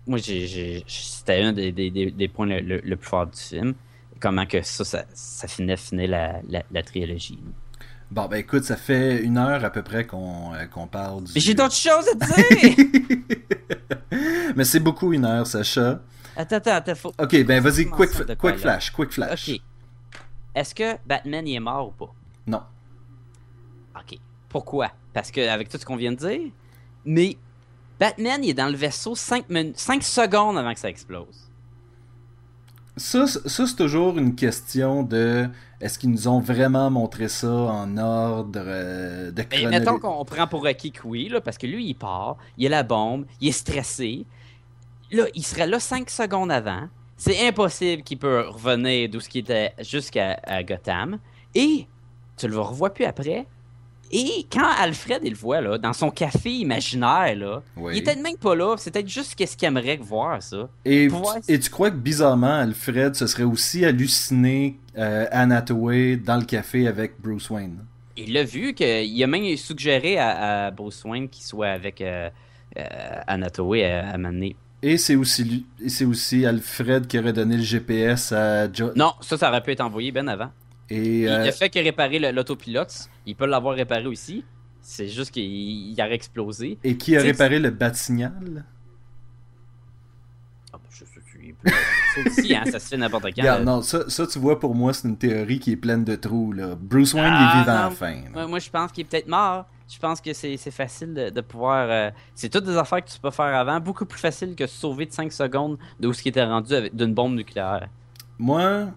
Moi c'était un des, des- points le, le- le plus fort du film. Comment que ça, ça, ça finit, finit la, la, la trilogie. Bon, ben écoute, ça fait une heure à peu près qu'on euh, parle du. Mais j'ai d'autres choses à dire! Mais c'est beaucoup une heure, Sacha. Attends, attends, attends. Faut... Ok, ben vas-y, quick, quoi, quick flash, quick flash. Ok. Est-ce que Batman il est mort ou pas? Non. Ok. Pourquoi? Parce que avec tout ce qu'on vient de dire, mais Batman il est dans le vaisseau 5, secondes avant que ça explose. Ça, ça c'est toujours une question de est-ce qu'ils nous ont vraiment montré ça en ordre euh, de Mais chronologie. mettons qu'on prend pour acquis que oui, là, parce que lui il part, il a la bombe, il est stressé. Là, il serait là 5 secondes avant. C'est impossible qu'il peut revenir d'où ce qu'il était jusqu'à Gotham. Et tu le revois plus après. Et quand Alfred il le voit là, dans son café imaginaire, là, Oui. il était même pas là. C'est peut-être juste qu'est-ce qu'il aimerait voir ça. Et, tu crois que bizarrement, Alfred se serait aussi halluciné euh, Anne Hathaway dans le café avec Bruce Wayne? Il l'a vu qu'il a même suggéré à, à Bruce Wayne qu'il soit avec euh, euh, à, à. Et c'est aussi, c'est aussi Alfred qui aurait donné le GPS à John. Non, ça, ça aurait pu être envoyé bien avant. Et Il- euh, Le fait qu'il ait réparé l'autopilote, il peut l'avoir réparé aussi. C'est juste qu'il aurait explosé. Et qui a réparé le bat-signal Ah, ben, je Ça aussi, hein, ça se fait n'importe quand. Non, ça, ça, tu vois, pour moi, c'est une théorie qui est pleine de trous. Là. Bruce Wayne Ah, il est vivant à la fin. là. Moi, moi, je pense qu'il est peut-être mort. Je pense que c'est facile de, de pouvoir. euh, c'est toutes des affaires que tu peux faire avant. Beaucoup plus facile que sauver de 5 secondes de où ce qui était rendu d'une bombe nucléaire. Moi,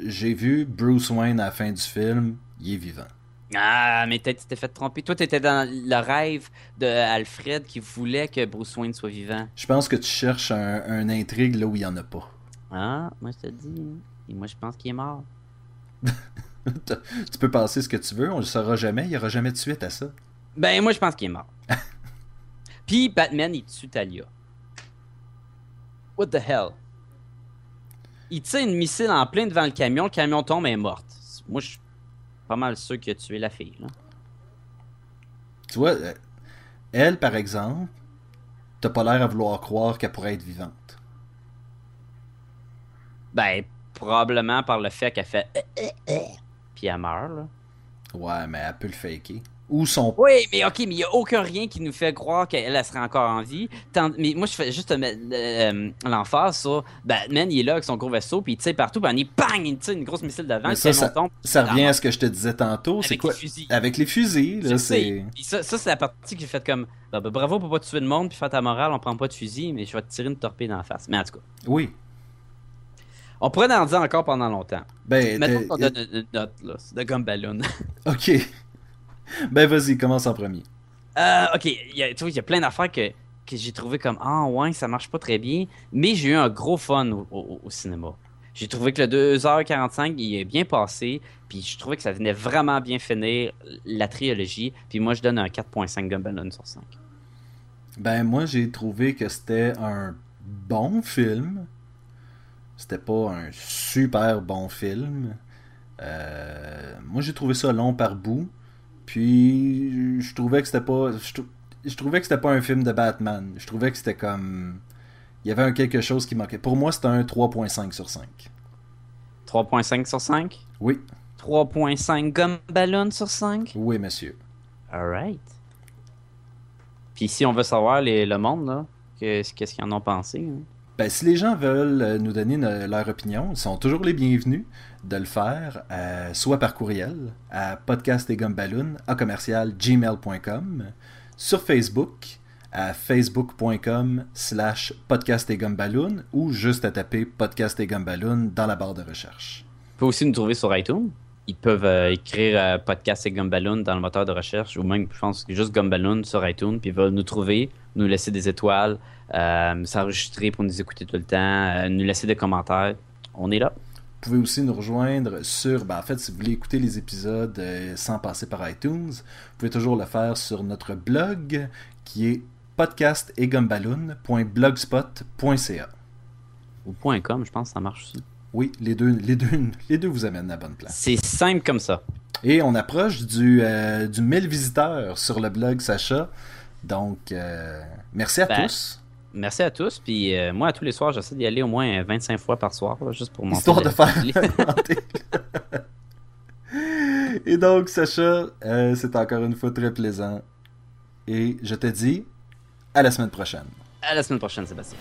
j'ai vu Bruce Wayne à la fin du film, il est vivant. Ah, mais peut-être tu t'es fait tromper. Toi, t'étais dans le rêve de Alfred qui voulait que Bruce Wayne soit vivant. Je pense que tu cherches un, un intrigue là où il n'y en a pas. Ah, moi, je te dis. Et moi, je pense qu'il est mort. tu peux penser ce que tu veux, on le saura jamais, il n'y aura jamais de suite à ça. Ben, moi, je pense qu'il est mort. Puis, Batman, il tue Talia. What the hell? Il tire une missile en plein devant le camion, le camion tombe, elle est morte. Moi, je suis pas mal sûr qu'il a tué la fille. Là. Tu vois, euh, elle, par exemple, t'as pas l'air à vouloir croire qu'elle pourrait être vivante. Ben, probablement par le fait qu'elle fait. Puis elle meurt, là. Ouais, mais elle peut le faker. Ou son... Oui, mais ok, mais il n'y a aucun rien qui nous fait croire qu'elle elle serait encore en vie. Tant- mais moi, je fais juste mettre euh, l'emphase sur Batman, il est là avec son gros vaisseau, puis il tire partout, puis on est bang, il tire une grosse missile le ça, ça, tombe. ça revient en- à ce que je te disais tantôt, c'est Avec quoi? les fusils. Avec les fusils, là, c'est... Ça, ça c'est la partie que j'ai faite comme bah, bah, bravo pour pas tuer le monde puis faire ta morale, on prend pas de fusil, mais je vais te tirer une torpille dans la face. Mais en tout cas, Oui. On pourrait en dire encore pendant longtemps. Ben, euh, qu'on donne une, une note, là, c'est de gomme ballon. ok. Ben, vas-y, commence en premier. Euh, ok, il y a, tu vois, il y a plein d'affaires que, que j'ai trouvé comme Ah ouais, ça marche pas très bien, mais j'ai eu un gros fun au, au- au cinéma. J'ai trouvé que le 2h45 il est bien passé, puis je trouvais que ça venait vraiment bien finir la trilogie, puis moi je donne un 4.5 Gumballoon sur 5. Ben, moi, j'ai trouvé que c'était un bon film. C'était pas un super bon film. Euh, moi, j'ai trouvé ça long par bout. Puis, je trouvais que c'était pas. Je, je trouvais que c'était pas un film de Batman. Je trouvais que c'était comme. Il y avait un quelque chose qui manquait. Pour moi, c'était un 3.5 sur 5. 3.5 sur 5 Oui, 3.5 Gumballoon sur 5 oui, monsieur. Alright. Puis si on veut savoir les, le monde, là, que- qu'est-ce qu'ils en ont pensé hein? Ben, si les gens veulent euh, nous donner ne- leur opinion, ils sont toujours les bienvenus de le faire, euh, soit par courriel à podcast et à commercial gmail.com, sur Facebook à facebook.com slash podcast et ou juste à taper podcast et dans la barre de recherche. Ils peuvent aussi nous trouver sur iTunes. Ils peuvent euh, écrire euh, podcast et dans le moteur de recherche ou même, je pense, juste Gumballoon sur iTunes. Puis ils veulent nous trouver, nous laisser des étoiles, euh, s'enregistrer pour nous écouter tout le temps, euh, nous laisser des commentaires. On est là. Vous pouvez aussi nous rejoindre sur, ben en fait, si vous voulez écouter les épisodes euh, sans passer par iTunes, vous pouvez toujours le faire sur notre blog qui est podcastetgumballoon.blogspot.ca. Ou .com, je pense ça marche aussi. Oui, les deux, les deux, les deux vous amènent à la bonne place. C'est simple comme ça. Et on approche du, euh, du 1000 visiteurs sur le blog Sacha. Donc, euh, merci à Ben, tous. Merci à tous. Puis euh, moi, tous les soirs, j'essaie d'y aller au moins 25 fois par soir, là, juste pour monter Histoire de faire. Et donc, Sacha, euh, c'est encore une fois très plaisant. Et je te dis à la semaine prochaine. À la semaine prochaine, Sébastien.